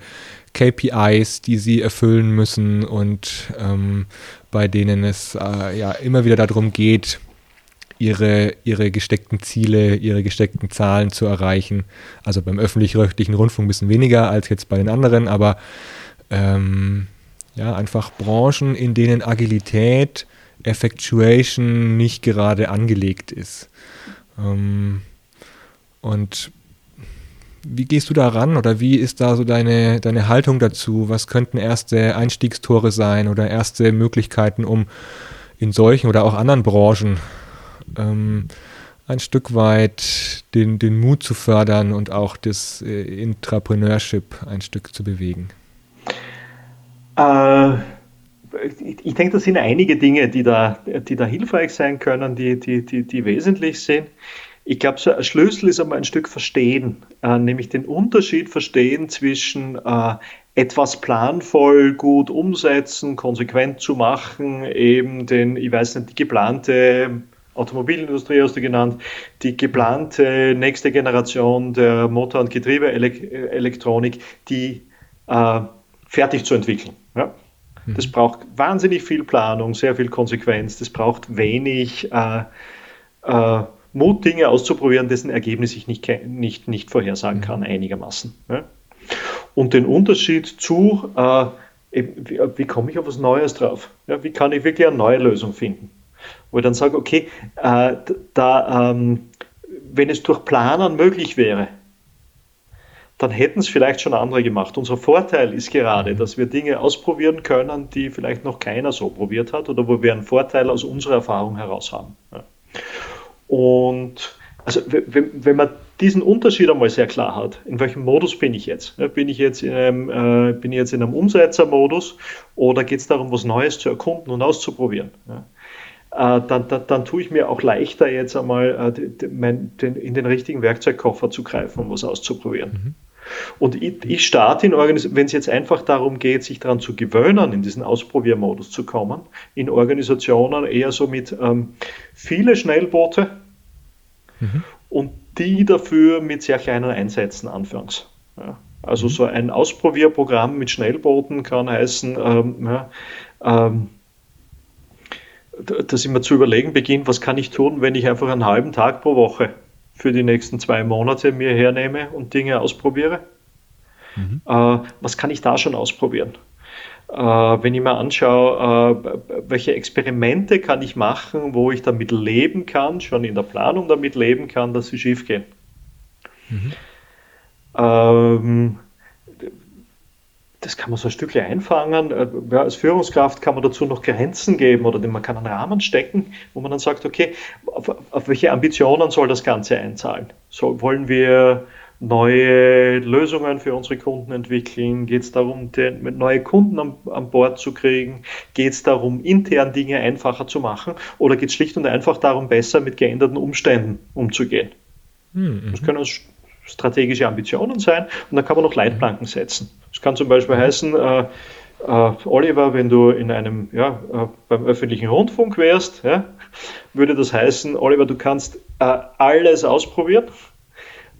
KPIs, die sie erfüllen müssen und ähm, bei denen es äh, ja immer wieder darum geht, ihre, ihre gesteckten Ziele, ihre gesteckten Zahlen zu erreichen. Also beim öffentlich-rechtlichen Rundfunk ein bisschen weniger als jetzt bei den anderen, aber ähm, ja, einfach Branchen, in denen Agilität Effectuation nicht gerade angelegt ist. Ähm, und wie gehst du da ran oder wie ist da so deine, deine Haltung dazu? Was könnten erste Einstiegstore sein oder erste Möglichkeiten, um in solchen oder auch anderen Branchen ähm, ein Stück weit den, den Mut zu fördern und auch das äh, Intrapreneurship ein Stück zu bewegen? Äh, ich denke, das sind einige Dinge, die da, die da hilfreich sein können, die, die, die, die wesentlich sind. Ich glaube, so ein Schlüssel ist einmal ein Stück Verstehen, äh, nämlich den Unterschied verstehen zwischen äh, etwas planvoll gut umsetzen, konsequent zu machen, eben den, ich weiß nicht, die geplante Automobilindustrie hast du genannt, die geplante nächste Generation der Motor- und Getriebeelektronik, die äh, fertig zu entwickeln. Ja? Das braucht wahnsinnig viel Planung, sehr viel Konsequenz. Das braucht wenig äh, äh, Mut, Dinge auszuprobieren, dessen Ergebnis ich nicht, nicht, nicht vorhersagen kann, mhm. einigermaßen. Ja? Und den Unterschied zu, äh, wie, wie, komme ich auf was Neues drauf? Ja, wie kann ich wirklich eine neue Lösung finden? Wo ich dann sage, okay, äh, da, ähm, wenn es durch Planen möglich wäre, dann hätten es vielleicht schon andere gemacht. Unser Vorteil ist gerade, dass wir Dinge ausprobieren können, die vielleicht noch keiner so probiert hat oder wo wir einen Vorteil aus unserer Erfahrung heraus haben. Und also wenn, wenn man diesen Unterschied einmal sehr klar hat, in welchem Modus bin ich jetzt? Bin ich jetzt in einem, äh, bin ich jetzt in einem Umsetzermodus oder geht es darum, was Neues zu erkunden und auszuprobieren? Äh, dann, dann, dann, tue ich mir auch leichter, jetzt einmal äh, in den richtigen Werkzeugkoffer zu greifen, um was auszuprobieren. Mhm. Und ich, ich starte in Organisationen, wenn es jetzt einfach darum geht, sich daran zu gewöhnen, in diesen Ausprobiermodus zu kommen, in Organisationen eher so mit ähm, viele Schnellboote mhm. und die dafür mit sehr kleinen Einsätzen anfangs. Ja. Also mhm. so ein Ausprobierprogramm mit Schnellbooten kann heißen, ähm, ja, ähm, dass ich mir zu überlegen beginne, was kann ich tun, wenn ich einfach einen halben Tag pro Woche für die nächsten zwei Monate mir hernehme und Dinge ausprobiere. Mhm. Äh, was kann ich da schon ausprobieren? Äh, wenn ich mir anschaue, äh, welche Experimente kann ich machen, wo ich damit leben kann, schon in der Planung damit leben kann, dass sie schief gehen. Mhm. Ähm, das kann man so ein Stückchen einfangen. Äh, ja, als Führungskraft kann man dazu noch Grenzen geben oder man kann einen Rahmen stecken, wo man dann sagt, okay, auf, auf welche Ambitionen soll das Ganze einzahlen? So, wollen wir neue Lösungen für unsere Kunden entwickeln? Geht es darum, den, neue Kunden an, an Bord zu kriegen? Geht es darum, intern Dinge einfacher zu machen? Oder geht es schlicht und einfach darum, besser mit geänderten Umständen umzugehen? Mhm. Das können strategische Ambitionen sein und dann kann man noch Leitplanken setzen. Das kann zum Beispiel heißen, äh, äh, Oliver, wenn du in einem, ja, äh, beim öffentlichen Rundfunk wärst, ja, würde das heißen, Oliver, du kannst äh, alles ausprobieren,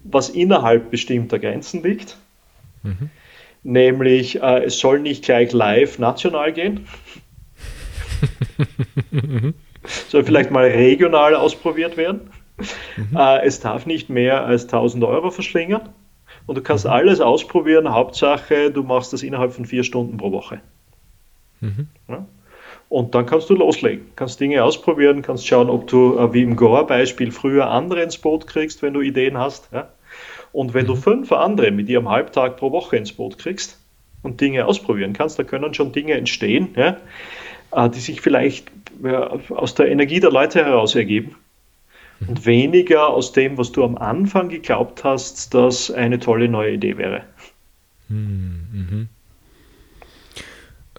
was innerhalb bestimmter Grenzen liegt. Mhm. Nämlich, äh, es soll nicht gleich live national gehen. soll vielleicht mal regional ausprobiert werden. Mhm. Äh, es darf nicht mehr als 1000 Euro verschlingern. Und du kannst mhm. alles ausprobieren. Hauptsache, du machst das innerhalb von vier Stunden pro Woche. Mhm. Ja? Und dann kannst du loslegen, kannst Dinge ausprobieren, kannst schauen, ob du, äh, wie im Gore-Beispiel, früher andere ins Boot kriegst, wenn du Ideen hast. Ja? Und wenn mhm. du fünf andere mit dir am Halbtag pro Woche ins Boot kriegst und Dinge ausprobieren kannst, da können schon Dinge entstehen, ja? Äh, die sich vielleicht aus der Energie der Leute heraus ergeben und weniger aus dem, was du am Anfang geglaubt hast, dass eine tolle neue Idee wäre. Hm, mhm.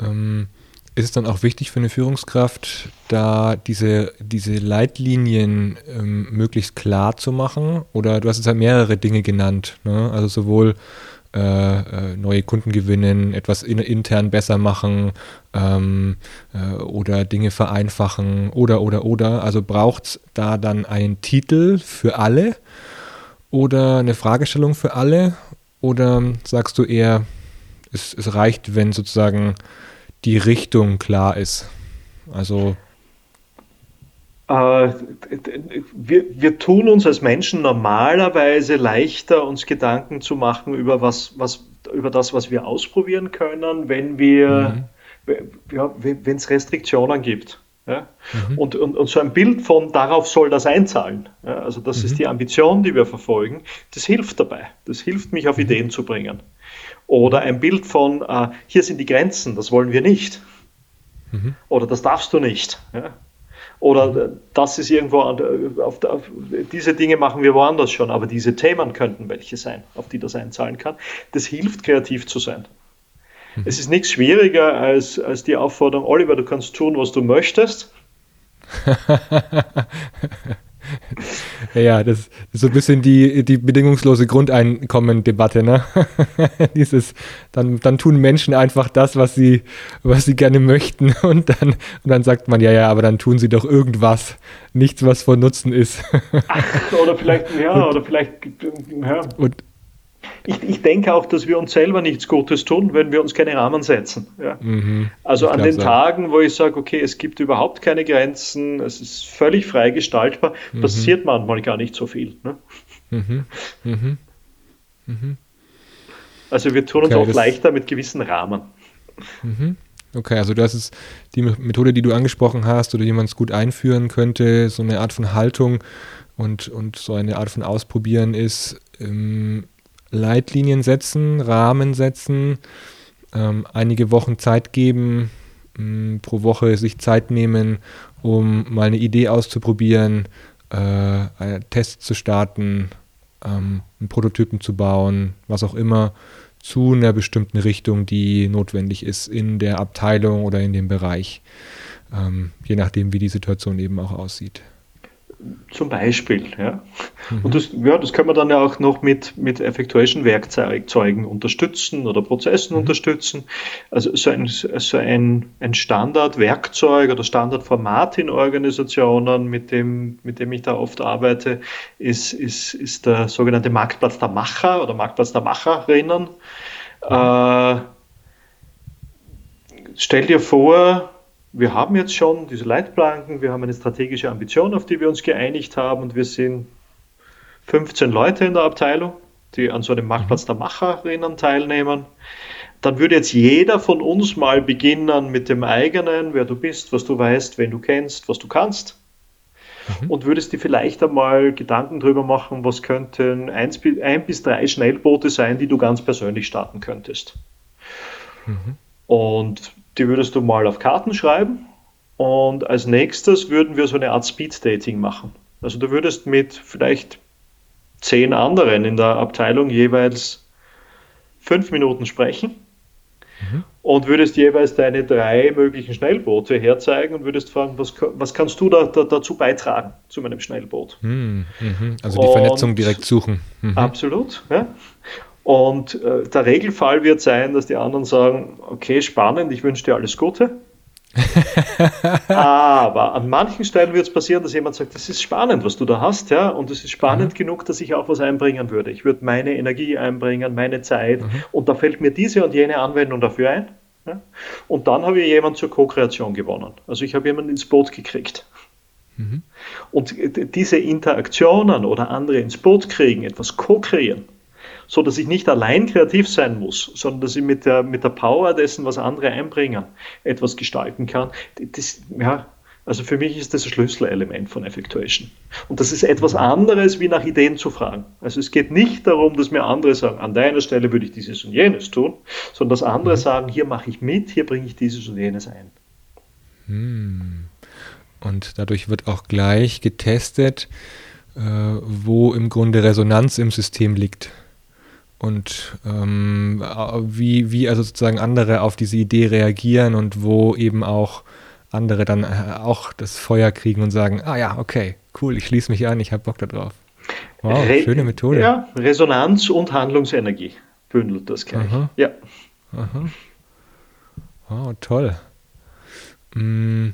Ähm, ist es dann auch wichtig für eine Führungskraft, da diese, diese Leitlinien ähm, möglichst klar zu machen? Oder du hast jetzt halt mehrere Dinge genannt, ne? also sowohl äh, äh, neue Kunden gewinnen, etwas in, intern besser machen ähm, äh, oder Dinge vereinfachen oder oder oder. Also braucht es da dann einen Titel für alle oder eine Fragestellung für alle? Oder sagst du eher, es, es reicht, wenn sozusagen die Richtung klar ist? Also wir, wir tun uns als Menschen normalerweise leichter, uns Gedanken zu machen über, was, was, über das, was wir ausprobieren können, wenn wir, mhm. ja, wenn es Restriktionen gibt. Ja? Mhm. Und, und, und, so ein Bild von darauf soll das einzahlen. Ja? Also das mhm. ist die Ambition, die wir verfolgen. Das hilft dabei. Das hilft mich auf mhm. Ideen zu bringen. Oder ein Bild von äh, hier sind die Grenzen, das wollen wir nicht. Mhm. Oder das darfst du nicht. Ja? Oder das ist irgendwo, auf, auf, diese Dinge machen wir woanders schon, aber diese Themen könnten welche sein, auf die das einzahlen kann. Das hilft, kreativ zu sein. Mhm. Es ist nichts schwieriger als, als die Aufforderung, Oliver, du kannst tun, was du möchtest. ja, das ist so ein bisschen die, die bedingungslose Grundeinkommen-Debatte, ne? Dieses, dann, dann tun Menschen einfach das, was sie, was sie gerne möchten und dann, und dann sagt man, ja, ja, aber dann tun sie doch irgendwas, nichts, was von Nutzen ist. oder vielleicht, ja, und, oder vielleicht, ja. Und, ich, ich, denke auch, dass wir uns selber nichts Gutes tun, wenn wir uns keine Rahmen setzen. Ja. Mhm, also an den so. Tagen, wo ich sage, okay, es gibt überhaupt keine Grenzen, es ist völlig frei gestaltbar, mhm. passiert manchmal gar nicht so viel. Ne? Mhm, mhm, mhm. also wir tun uns okay, auch leichter mit gewissen Rahmen. Mhm. Okay, also das ist die Methode, die du angesprochen hast oder die man es gut einführen könnte, so eine Art von Haltung und, und so eine Art von Ausprobieren ist, ähm, Leitlinien setzen, Rahmen setzen, ähm, einige Wochen Zeit geben, mh, mm, pro Woche sich Zeit nehmen, um mal eine Idee auszuprobieren, äh, Test zu starten, ähm, einen Prototypen zu bauen, was auch immer, zu einer bestimmten Richtung, die notwendig ist in der Abteilung oder in dem Bereich, ähm, je nachdem, wie die Situation eben auch aussieht. Zum Beispiel, ja. Mhm. Und das, ja, das können wir dann ja auch noch mit, mit Effectuation-Werkzeugen unterstützen oder Prozessen mhm. unterstützen. Also so ein, so ein, ein Standardwerkzeug oder Standardformat in Organisationen, mit dem, mit dem ich da oft arbeite, ist, ist, ist der sogenannte Marktplatz der Macher oder Marktplatz der Macherinnen. Mhm. Äh, stell dir vor, wir haben jetzt schon diese Leitplanken, wir haben eine strategische Ambition, auf die wir uns geeinigt haben und wir sind 15 Leute in der Abteilung, die an so einem Marktplatz der Macherinnen teilnehmen. Dann würde jetzt jeder von uns mal beginnen mit dem eigenen, wer du bist, was du weißt, wen du kennst, was du kannst. Mhm. Und würdest dir vielleicht einmal Gedanken darüber machen, was könnten eins, ein bis drei Schnellboote sein, die du ganz persönlich starten könntest. Mhm. Und die würdest du mal auf Karten schreiben. Und als nächstes würden wir so eine Art Speed-Dating machen. Also du würdest mit vielleicht zehn anderen in der Abteilung jeweils fünf Minuten sprechen mhm. und würdest jeweils deine drei möglichen Schnellboote herzeigen und würdest fragen, was, was kannst du da, da, dazu beitragen zu meinem Schnellboot? Mhm. mhm. Also die und Vernetzung direkt suchen. Mhm. Absolut. Ja. Und äh, der Regelfall wird sein, dass die anderen sagen, okay, spannend, ich wünsche dir alles Gute. Aber an manchen Stellen wird es passieren, dass jemand sagt, das ist spannend, was du da hast, ja, und es ist spannend mhm. genug, dass ich auch was einbringen würde. Ich würde meine Energie einbringen, meine Zeit, mhm. und da fällt mir diese und jene Anwendung dafür ein. Ja? Und dann habe ich jemanden zur Co-Kreation gewonnen. Also ich habe jemanden ins Boot gekriegt. Mhm. Und diese Interaktionen oder andere ins Boot kriegen, etwas co-kreieren, so dass ich nicht allein kreativ sein muss, sondern dass ich mit der, mit der Power dessen, was andere einbringen, etwas gestalten kann. Das, ja, also für mich ist das ein Schlüsselelement von Effectuation. Und das ist etwas anderes, wie nach Ideen zu fragen. Also es geht nicht darum, dass mir andere sagen, an deiner Stelle würde ich dieses und jenes tun, sondern dass andere mhm. sagen, hier mache ich mit, hier bringe ich dieses und jenes ein. Hm. Und dadurch wird auch gleich getestet, äh, wo im Grunde Resonanz im System liegt und ähm, wie, wie also sozusagen andere auf diese Idee reagieren und wo eben auch andere dann äh, auch das Feuer kriegen und sagen, ah ja, okay, cool, ich schließe mich an, ich habe Bock darauf. Wow, Re schöne Methode. Ja, Resonanz und Handlungsenergie bündelt das gleich. Aha. Ja. Aha. Wow, toll. Mm,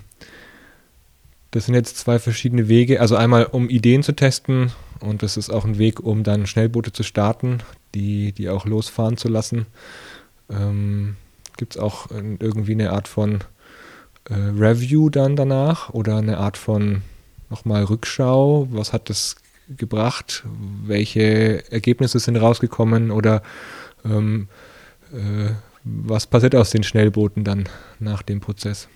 das sind jetzt zwei verschiedene Wege. Also einmal, um Ideen zu testen und das ist auch ein Weg, um dann Schnellboote zu starten die, die auch losfahren zu lassen. Ähm, Gibt es auch irgendwie eine Art von äh, Review dann danach oder eine Art von nochmal Rückschau? Was hat das gebracht? Welche Ergebnisse sind rausgekommen oder ähm, äh, was passiert aus den Schnellbooten dann nach dem Prozess?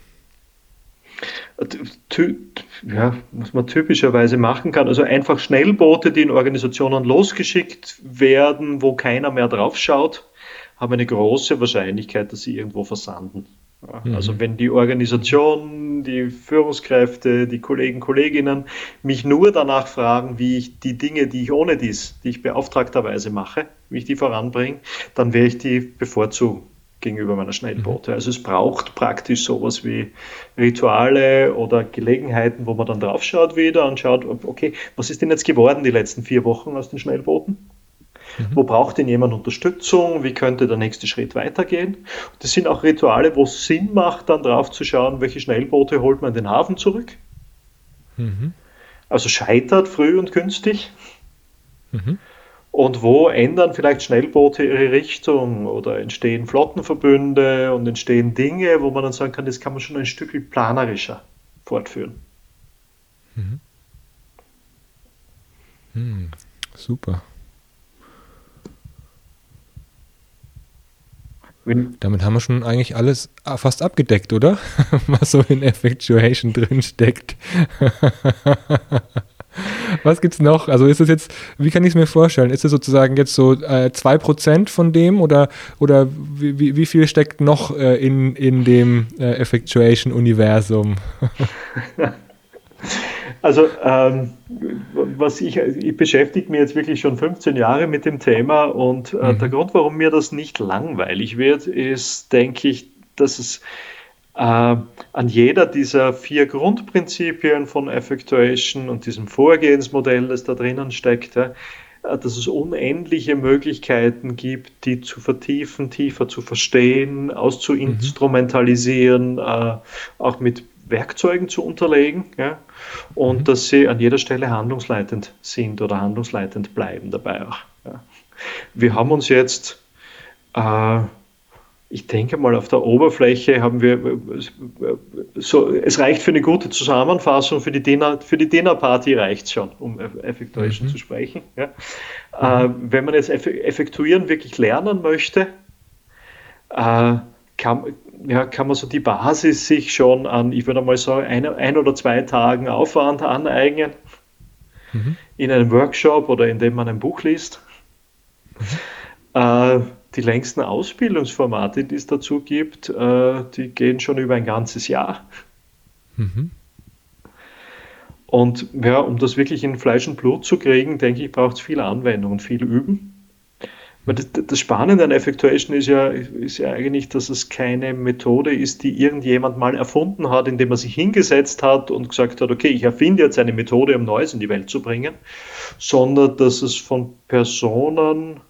Ja, was man typischerweise machen kann. Also einfach Schnellboote, die in Organisationen losgeschickt werden, wo keiner mehr drauf schaut, haben eine große Wahrscheinlichkeit, dass sie irgendwo versanden. Ja, mhm. Also wenn die Organisation, die Führungskräfte, die Kollegen, Kolleginnen mich nur danach fragen, wie ich die Dinge, die ich ohne dies, die ich beauftragterweise mache, wie ich die voranbringe, dann werde ich die bevorzugen gegenüber meiner Schnellboote. Mhm. Also es braucht praktisch sowas wie Rituale oder Gelegenheiten, wo man dann draufschaut wieder und schaut, okay, was ist denn jetzt geworden die letzten vier Wochen aus den Schnellbooten? Mhm. Wo braucht denn jemand Unterstützung? Wie könnte der nächste Schritt weitergehen? Das sind auch Rituale, wo es Sinn macht, dann drauf zu schauen, welche Schnellboote holt man in den Hafen zurück. Mhm. Also scheitert früh und günstig. Mhm. Und wo ändern vielleicht Schnellboote ihre Richtung oder entstehen Flottenverbünde und entstehen Dinge, wo man dann sagen kann, das kann man schon ein Stück planerischer fortführen. Mhm. Hm, super. Damit haben wir schon eigentlich alles fast abgedeckt, oder? Was so in Effectuation drin steckt. Was gibt's noch? Also ist es jetzt, wie kann ich es mir vorstellen? Ist es sozusagen jetzt so äh, 2% von dem oder, oder wie, wie viel steckt noch äh, in, in dem äh, Effectuation-Universum? Also ähm, was ich, ich beschäftige mich jetzt wirklich schon 15 Jahre mit dem Thema und äh, mhm. der Grund, warum mir das nicht langweilig wird, ist, denke ich, dass es äh, an jeder dieser vier Grundprinzipien von Effectuation und diesem Vorgehensmodell, das da drinnen steckt, äh, dass es unendliche Möglichkeiten gibt, die zu vertiefen, tiefer zu verstehen, auszuinstrumentalisieren, mhm. äh, auch mit Werkzeugen zu unterlegen ja, und mhm. dass sie an jeder Stelle handlungsleitend sind oder handlungsleitend bleiben dabei auch. Ja. Wir haben uns jetzt äh, ich denke mal, auf der Oberfläche haben wir so, es reicht für eine gute Zusammenfassung, für die Dinner, für die Dinnerparty reicht es schon, um Effectuation mhm. zu sprechen. Ja. Mhm. Äh, wenn man jetzt Effektuieren wirklich lernen möchte, äh, kann, ja, kann man so die Basis sich schon an, ich würde mal sagen, ein, ein oder zwei Tagen Aufwand aneignen, mhm. in einem Workshop oder indem man ein Buch liest. Mhm. Äh, die längsten Ausbildungsformate, die es dazu gibt, äh, die gehen schon über ein ganzes Jahr. Mhm. Und ja, um das wirklich in Fleisch und Blut zu kriegen, denke ich, braucht es viel Anwendung und viel Üben. Das, das, Spannende an Effectuation ist ja, ist ja eigentlich, dass es keine Methode ist, die irgendjemand mal erfunden hat, indem er sich hingesetzt hat und gesagt hat, okay, ich erfinde jetzt eine Methode, um Neues in die Welt zu bringen, sondern dass es von Personen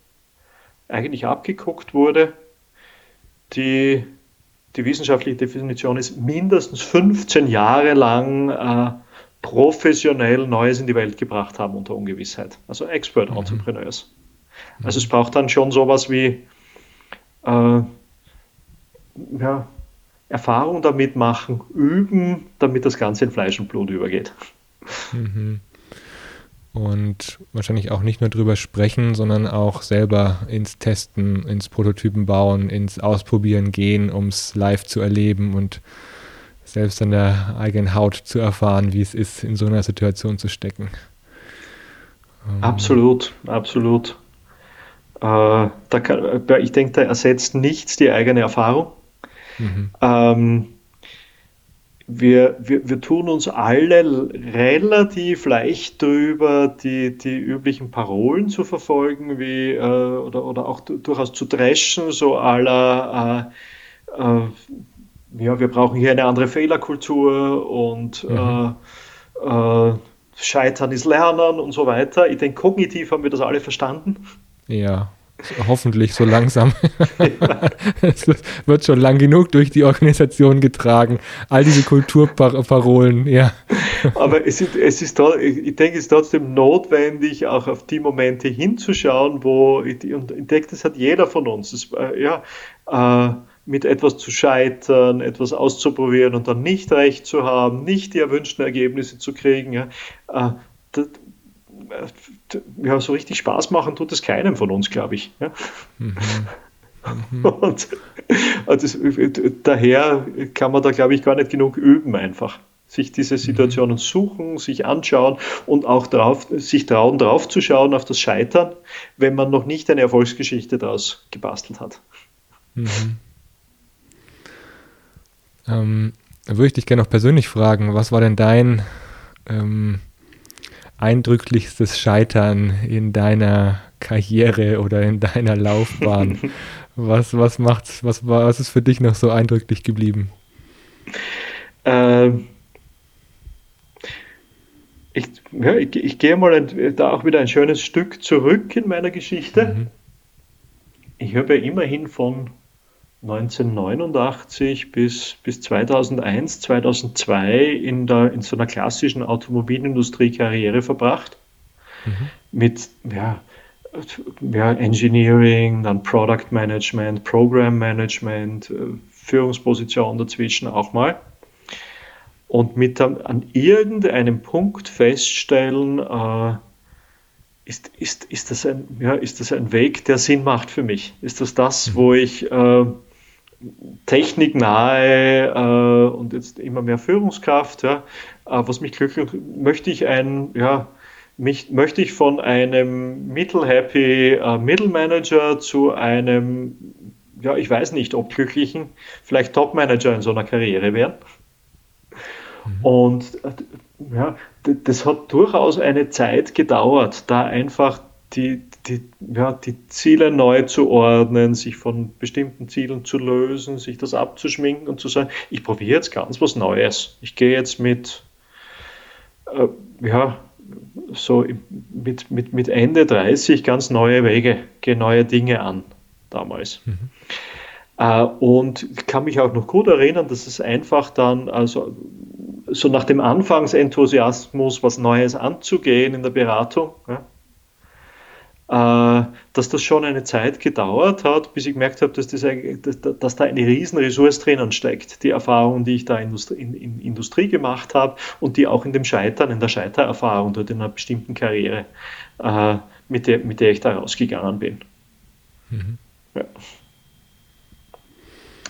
eigentlich abgeguckt wurde. Die, die wissenschaftliche Definition ist mindestens 15 Jahre lang äh, professionell Neues in die Welt gebracht haben unter Ungewissheit. Also Expert mhm. Entrepreneurs. Mhm. Also es braucht dann schon sowas wie äh, ja, Erfahrung damit machen, üben, damit das Ganze in Fleisch und Blut übergeht. Mhm und wahrscheinlich auch nicht nur drüber sprechen, sondern auch selber ins Testen, ins Prototypen bauen, ins Ausprobieren gehen, um es live zu erleben und selbst an der eigenen Haut zu erfahren, wie es ist, in so einer Situation zu stecken. Ähm, absolut, absolut. Äh, kann, ich denke, da ersetzt nichts die eigene Erfahrung. Mhm. Ähm, wir, wir, wir tun uns alle relativ leicht drüber, die, die üblichen Parolen zu verfolgen, wie, äh, oder, oder auch durchaus zu dreschen, so aller, äh, äh, ja, wir brauchen hier eine andere Fehlerkultur und mhm. Äh, äh, Scheitern ist Lernen und so weiter. Ich denke, kognitiv haben wir das alle verstanden. Ja. Hoffentlich so langsam. es wird schon lang genug durch die Organisation getragen. All diese Kulturparolen, ja. Aber es ist, es ist, ich denke, es ist trotzdem notwendig, auch auf die Momente hinzuschauen, wo, und ich denke, das hat jeder von uns, das, äh, ja, äh, mit etwas zu scheitern, etwas auszuprobieren und dann nicht recht zu haben, nicht die erwünschten Ergebnisse zu kriegen. Ja. Äh, das, ja, so richtig Spaß machen tut es keinem von uns, glaube ich. Ja? Mhm. Mhm. Und, das, daher kann man da, glaube ich, gar nicht genug üben einfach. Sich diese mhm. Situationen mhm. suchen, sich anschauen und auch drauf, sich trauen, drauf zu schauen auf das Scheitern, wenn man noch nicht eine Erfolgsgeschichte daraus gebastelt hat. Mhm. Ähm, da würde ich dich gerne noch persönlich fragen, was war denn dein ähm, eindrücklichstes Scheitern in deiner Karriere oder in deiner Laufbahn? was, was macht's, was, was ist für dich noch so eindrücklich geblieben? Ähm, ich, ja, ich, ich, gehe mal ein, da auch wieder ein schönes Stück zurück in meiner Geschichte. Mhm. Ich habe ja immerhin von 1989 bis, bis 2001, 2002 in, der, in so einer klassischen Automobilindustrie Karriere verbracht. Mhm. Mit ja, ja, Engineering, dann Product Management, Program Management, äh, Führungsposition dazwischen auch mal. Und mit an, an irgendeinem Punkt feststellen, äh, ist, ist, ist, das ein, ja, ist das ein Weg, der Sinn macht für mich? Ist das das, wo mhm. ich äh, techniknahe äh, und jetzt immer mehr Führungskraft, ja, äh, was mich glücklich möchte ich ein, ja, mich, möchte ich von einem mittel-happy äh, Middle Manager zu einem, ja, ich weiß nicht, ob glücklichen, vielleicht Top Manager in so einer Karriere werden. Mhm. Und äh, ja, das hat durchaus eine Zeit gedauert, da einfach die, die, ja, die Ziele neu zu ordnen, sich von bestimmten Zielen zu lösen, sich das abzuschminken und zu sagen, ich probiere jetzt ganz was Neues. Ich gehe jetzt mit, äh, ja, so mit, mit, mit Ende 30 ganz neue Wege, gehe neue Dinge an damals. Mhm. Äh, und kann mich auch noch gut erinnern, dass es einfach dann, also so nach dem Anfangsenthusiasmus was Neues anzugehen in der Beratung, ja, dass das schon eine Zeit gedauert hat, bis ich gemerkt habe, dass, das, dass, dass da eine riesen Ressource drinnen steckt. Die Erfahrung, die ich da in, in, in Industrie gemacht habe und die auch in dem Scheitern, in der Scheitererfahrung dort in einer bestimmten Karriere, äh, mit, der, mit der ich da rausgegangen bin. Mhm. Ja.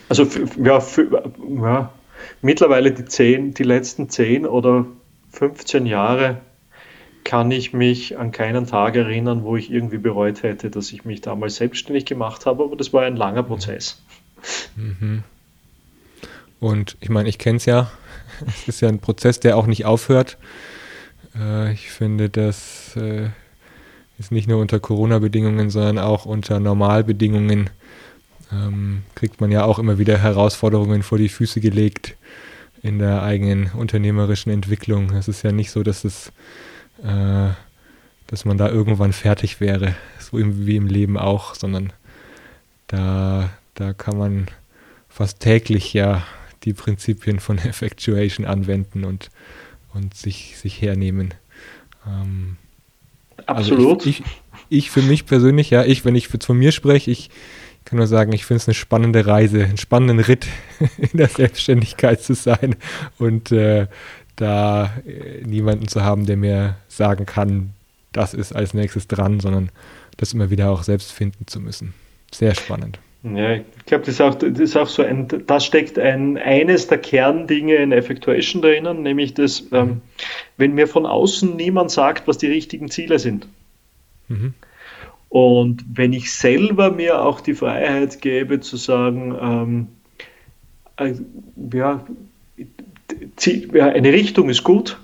Also ja, für, ja, mittlerweile die, zehn, die letzten zehn oder 15 Jahre kann ich mich an keinen Tag erinnern, wo ich irgendwie bereut hätte, dass ich mich damals selbstständig gemacht habe, aber das war ein langer Prozess. Mhm. Und ich meine, ich kenne es ja, es ist ja ein Prozess, der auch nicht aufhört. Äh, ich finde, das äh, ist nicht nur unter Corona-Bedingungen, sondern auch unter Normalbedingungen ähm, kriegt man ja auch immer wieder Herausforderungen vor die Füße gelegt in der eigenen unternehmerischen Entwicklung. Es ist ja nicht so, dass es äh, dass man da irgendwann fertig wäre, so wie im Leben auch, sondern da, da kann man fast täglich ja die Prinzipien von Effectuation anwenden und, und sich, sich hernehmen. Ähm, Absolut. Also ich, ich, ich, für mich persönlich, ja, ich, wenn ich von mir spreche, ich kann nur sagen, ich finde es eine spannende Reise, einen spannenden Ritt in der Selbstständigkeit zu sein und äh, da äh, niemanden zu haben, der mir sagen kann, das ist als nächstes dran, sondern das immer wieder auch selbst finden zu müssen. Sehr spannend. Ja, ich glaube, das, ist auch, das ist auch so ein, da steckt ein, eines der Kerndinge in Effectuation drinnen, nämlich dass, ähm, wenn mir von außen niemand sagt, was die richtigen Ziele sind. Mhm. Und wenn ich selber mir auch die Freiheit gebe zu sagen, ähm, äh, ja, eine Richtung ist gut,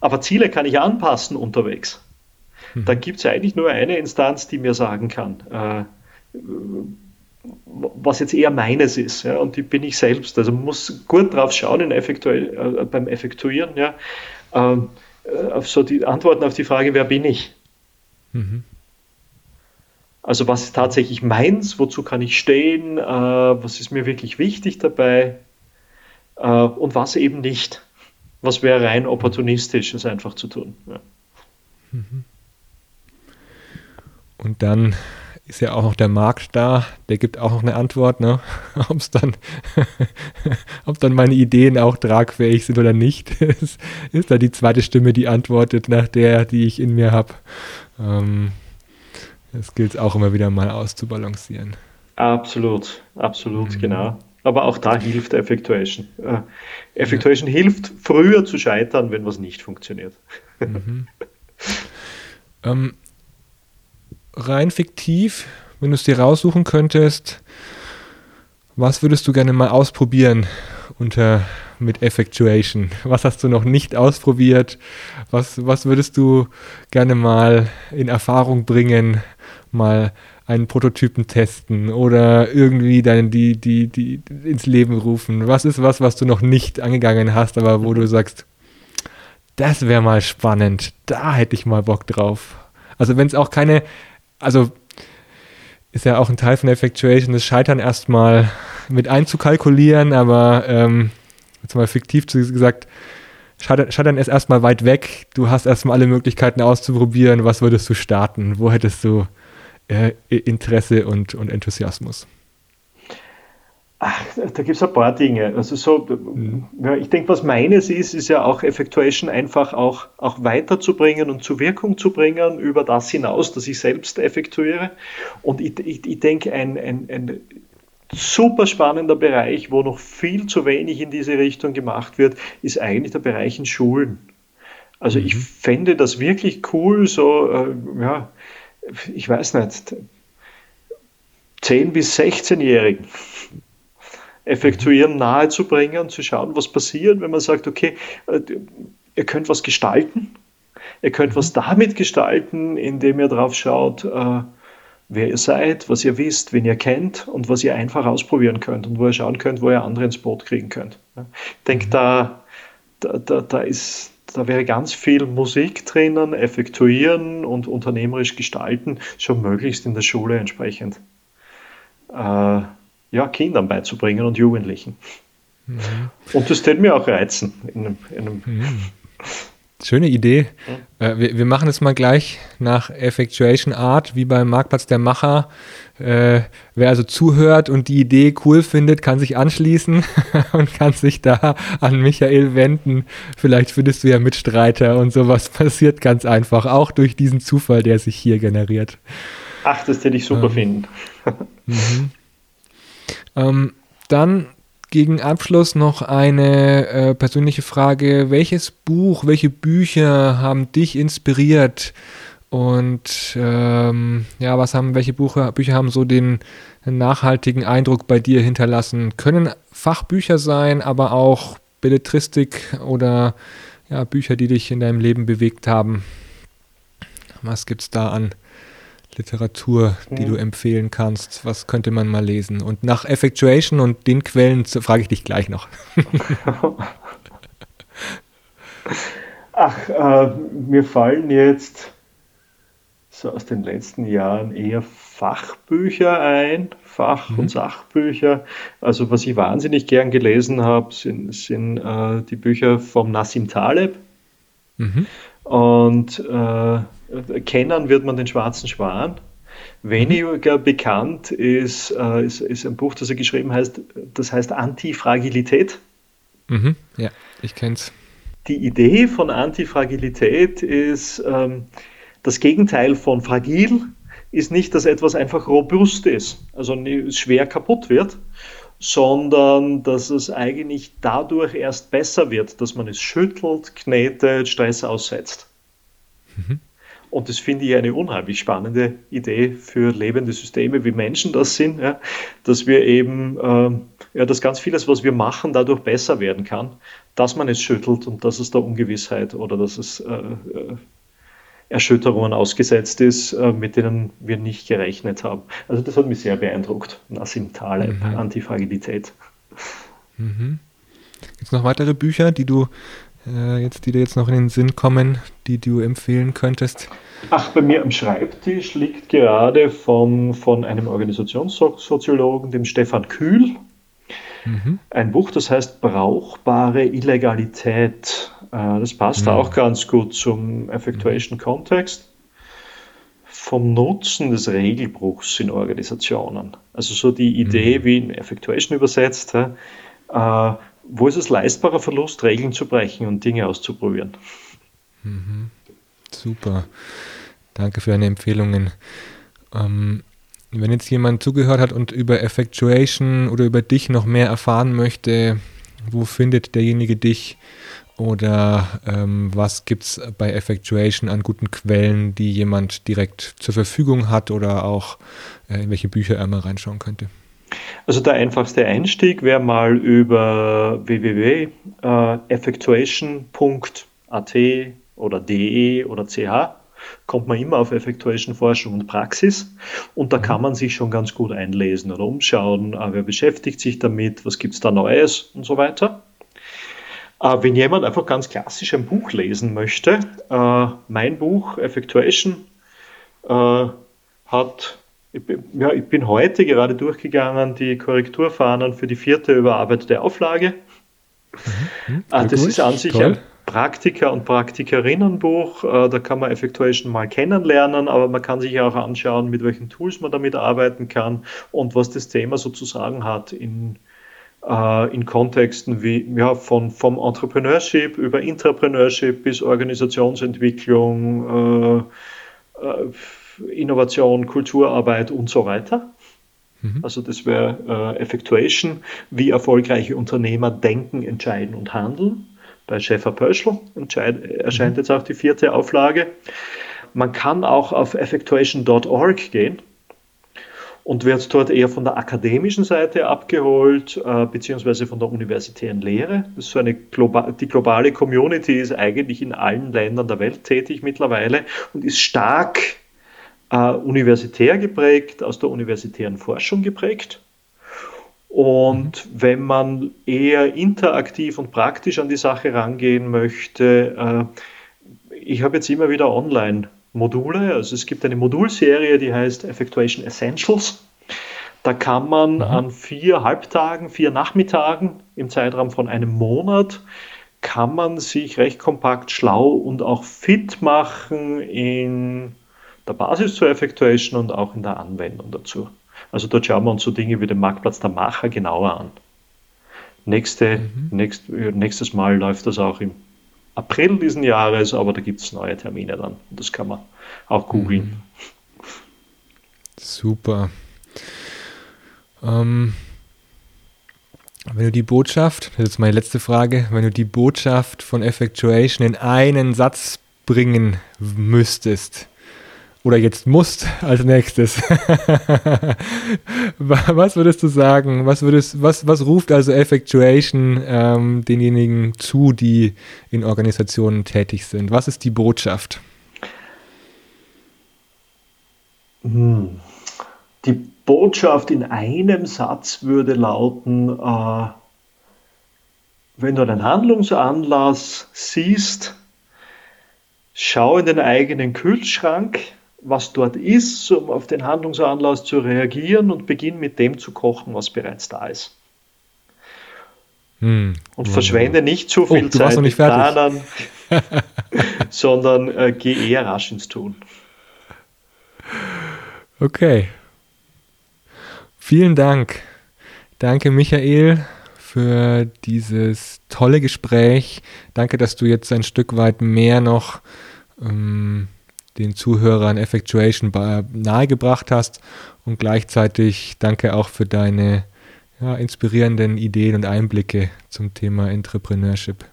aber Ziele kann ich anpassen unterwegs. Hm. Dann gibt es eigentlich nur eine Instanz, die mir sagen kann, äh, was jetzt eher meines ist. Ja, und die bin ich selbst. Also man muss gut drauf schauen Effektu äh, beim Effektuieren, ja, ähm, äh, auf so die Antworten auf die Frage, wer bin ich? Mhm. Also was ist tatsächlich meins, wozu kann ich stehen, äh, was ist mir wirklich wichtig dabei äh, und was eben nicht. Was wäre rein opportunistisch, es einfach zu tun. Ja. Mhm. Und dann ist ja auch noch der Markt da, der gibt auch noch eine Antwort, ne? ob es dann, ob dann meine Ideen auch tragfähig sind oder nicht, ist, ist da die zweite Stimme, die antwortet nach der, die ich in mir habe. Ähm, das gilt es auch immer wieder mal auszubalancieren. Absolut, absolut, mhm. genau. Aber auch da hilft Effectuation. Äh, Effectuation ja. hilft, früher zu scheitern, wenn was nicht funktioniert. Mhm. ähm, rein fiktiv, wenn du es dir raussuchen könntest, was würdest du gerne mal ausprobieren unter mit Effectuation? Was hast du noch nicht ausprobiert? Was, was würdest du gerne mal in Erfahrung bringen, mal einen Prototypen testen oder irgendwie dann die, die, die ins Leben rufen? Was ist was, was du noch nicht angegangen hast, aber wo du sagst, das wäre mal spannend, da hätte ich mal Bock drauf. Also wenn es auch keine, also ist ja auch ein Teil von Effectuation, das Scheitern erstmal mit einzukalkulieren, aber ähm, jetzt mal fiktiv gesagt, Scheitern ist erstmal weit weg, du hast erstmal alle Möglichkeiten auszuprobieren, was würdest du starten, wo hättest du äh, Interesse und, und Enthusiasmus? Ach, da gibt es ein paar Dinge. Also so, mhm. ja, ich denke, was meines ist, ist ja auch Effectuation einfach auch, auch weiterzubringen und zur Wirkung zu bringen über das hinaus, dass ich selbst effektuiere. Und ich, ich, ich denke, ein, ein, ein super spannender Bereich, wo noch viel zu wenig in diese Richtung gemacht wird, ist eigentlich der Bereich in Schulen. Also ich mhm. fände das wirklich cool, so, äh, ja, ich weiß nicht, 10- bis 16-Jährigen effektuieren nahezubringen, zu schauen, was passiert, wenn man sagt, okay, äh, ihr könnt was gestalten, ihr könnt was mhm. damit gestalten, indem ihr drauf schaut, äh, wer ihr seid, was ihr wisst, wen ihr kennt und was ihr einfach ausprobieren könnt und wo ihr schauen könnt, wo ihr andere ins Boot kriegen könnt. Ich denke, mhm. da, da, da, ist, da wäre ganz viel Musik drinnen, effektuieren und unternehmerisch gestalten, schon möglichst in der Schule entsprechend äh, ja, Kindern beizubringen und Jugendlichen. Mhm. Und das täte mir auch reizen. In einem, in einem mhm. Schöne Idee. Äh, wir, wir, machen es mal gleich nach Effectuation Art, wie beim Marktplatz der Macher. Äh, wer also zuhört und die Idee cool findet, kann sich anschließen und kann sich da an Michael wenden. Vielleicht findest du ja Mitstreiter und sowas passiert ganz einfach, auch durch diesen Zufall, der sich hier generiert. Ach, das hätte ich super ähm, finden. mhm. ähm, dann gegen Abschluss noch eine äh, persönliche Frage. Welches Buch, welche Bücher haben dich inspiriert? Und ähm, ja, was haben, welche Bucher, Bücher haben so den nachhaltigen Eindruck bei dir hinterlassen? Können Fachbücher sein, aber auch Belletristik oder ja, Bücher, die dich in deinem Leben bewegt haben. Was gibt es da an Literatur, die mhm. du empfehlen kannst? Was könnte man mal lesen? Und nach Effectuation und den Quellen frage ich dich gleich noch. Ach, äh, mir fallen jetzt so aus den letzten Jahren eher Fachbücher ein, Fach- mhm. und Sachbücher. Also was ich wahnsinnig gern gelesen habe, sind, sind äh, die Bücher vom Nassim Taleb. Mhm. Und äh, kennen wird man den Schwarzen Schwan. Weniger bekannt ist, äh, ist, ist, ein Buch, das er geschrieben heißt, das heißt Antifragilität. Mhm, ja, ich kenne es. Die Idee von Antifragilität ist, ähm, das Gegenteil von fragil ist nicht, dass etwas einfach robust ist, also schwer kaputt wird, sondern dass es eigentlich dadurch erst besser wird, dass man es schüttelt, knetet, Stress aussetzt. Mhm. Und das finde ich eine unheimlich spannende Idee für lebende Systeme, wie Menschen das sind, ja, dass wir eben, äh, ja, dass ganz vieles, was wir machen, dadurch besser werden kann, dass man es schüttelt und dass es da Ungewissheit oder dass es äh, äh Erschütterungen ausgesetzt ist, äh, mit denen wir nicht gerechnet haben. Also das hat mich sehr beeindruckt. Nassim Taleb, mhm. Antifragilität. Mhm. Gibt es noch weitere Bücher, die du äh, jetzt, die dir jetzt noch in den Sinn kommen, die du empfehlen könntest? Ach, bei mir am Schreibtisch liegt gerade vom, von einem Organisationssoziologen, dem Stefan Kühl, mhm. ein Buch, das heißt Brauchbare Illegalität. Äh, das passt mhm. auch ganz gut zum Effectuation-Kontext. Vom Nutzen des Regelbruchs in Organisationen. Also so die Idee, mhm. wie in Effectuation übersetzt, äh, wo ist es leistbarer Verlust, Regeln zu brechen und Dinge auszuprobieren. Mhm. Super. Danke für deine Empfehlungen. Ähm, wenn jetzt jemand zugehört hat und über Effectuation oder über dich noch mehr erfahren möchte, wo findet derjenige dich? Oder ähm, was gibt es bei Effectuation an guten Quellen, die jemand direkt zur Verfügung hat oder auch äh, in welche Bücher er mal reinschauen könnte? Also der einfachste Einstieg wäre mal über www.effectuation.at oder de oder ch kommt man immer auf Effectuation Forschung und Praxis. Und da kann man sich schon ganz gut einlesen oder umschauen, äh, wer beschäftigt sich damit, was gibt es da Neues und so weiter. Äh, wenn jemand einfach ganz klassisch ein Buch lesen möchte, äh, mein Buch Effectuation hat ich bin, ja, ich bin heute gerade durchgegangen die Korrekturfahnen für die vierte überarbeitete Auflage. Mhm. das ist an sich Toll. ein Praktiker- und Praktikerinnenbuch. Äh, da kann man Effectuation mal kennenlernen, aber man kann sich auch anschauen, mit welchen Tools man damit arbeiten kann und was das Thema sozusagen hat in, äh, in Kontexten wie ja, von, vom Entrepreneurship über Intrapreneurship bis Organisationsentwicklung. Äh, äh, Innovation, Kulturarbeit und so weiter. Mhm. Also das wäre äh, Effectuation, wie erfolgreiche Unternehmer denken, entscheiden und handeln. Bei Schäfer Pöschl erscheint mhm. jetzt auch die vierte Auflage. Man kann auch auf effectuation.org gehen und wird dort eher von der akademischen Seite abgeholt, äh, beziehungsweise von der universitären Lehre. Das so eine Globa die globale Community ist eigentlich in allen Ländern der Welt tätig mittlerweile und ist stark äh, universitär geprägt, aus der universitären Forschung geprägt. Und mhm. wenn man eher interaktiv und praktisch an die Sache rangehen möchte, äh, ich habe jetzt immer wieder Online-Module. Also es gibt eine Modulserie, die heißt Effectuation Essentials. Da kann man mhm. an vier Halbtagen, vier Nachmittagen im Zeitraum von einem Monat kann man sich recht kompakt schlau und auch fit machen in der Basis zur Effectuation und auch in der Anwendung dazu. Also dort schauen wir uns so Dinge wie den Marktplatz der Macher genauer an. Nächste, mhm. nächst, nächstes Mal läuft das auch im April diesen Jahres, aber da gibt es neue Termine dann. Das kann man auch googeln. Mhm. Super. Ähm, wenn du die Botschaft, das ist meine letzte Frage, wenn du die Botschaft von Effectuation in einen Satz bringen müsstest, oder jetzt musst als nächstes. was würdest du sagen? Was, würdest, was, was ruft also Effectuation ähm, denjenigen zu, die in Organisationen tätig sind? Was ist die Botschaft? Hm. Die Botschaft in einem Satz würde lauten, äh, wenn du einen Handlungsanlass siehst, schau in den eigenen Kühlschrank, was dort ist, um auf den Handlungsanlass zu reagieren und beginn mit dem zu kochen, was bereits da ist. Hm. Und verschwende nicht zu viel oh, Zeit mit Planern, sondern äh, geh eher rasch ins Tun. Okay. Vielen Dank. Danke, Michael, für dieses tolle Gespräch. Danke, dass du jetzt ein Stück weit mehr noch ähm, den Zuhörern Effectuation nahegebracht hast und gleichzeitig danke auch für deine ja, inspirierenden Ideen und Einblicke zum Thema Entrepreneurship.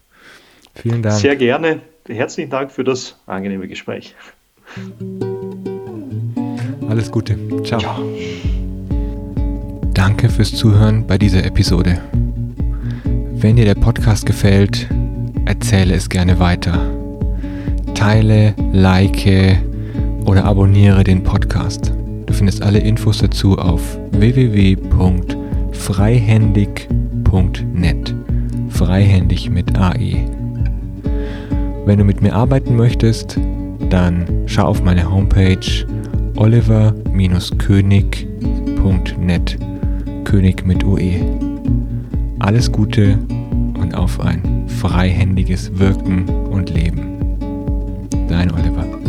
Vielen Dank. Sehr gerne. Herzlichen Dank für das angenehme Gespräch. Alles Gute. Ciao. Ciao. Danke fürs Zuhören bei dieser Episode. Wenn dir der Podcast gefällt, erzähle es gerne weiter teile, like oder abonniere den Podcast. Du findest alle Infos dazu auf www.freihändig.net. Freihändig mit AE. Wenn du mit mir arbeiten möchtest, dann schau auf meine Homepage oliver-könig.net. König mit UE. Alles Gute und auf ein freihändiges Wirken und Leben. Dein Oliver.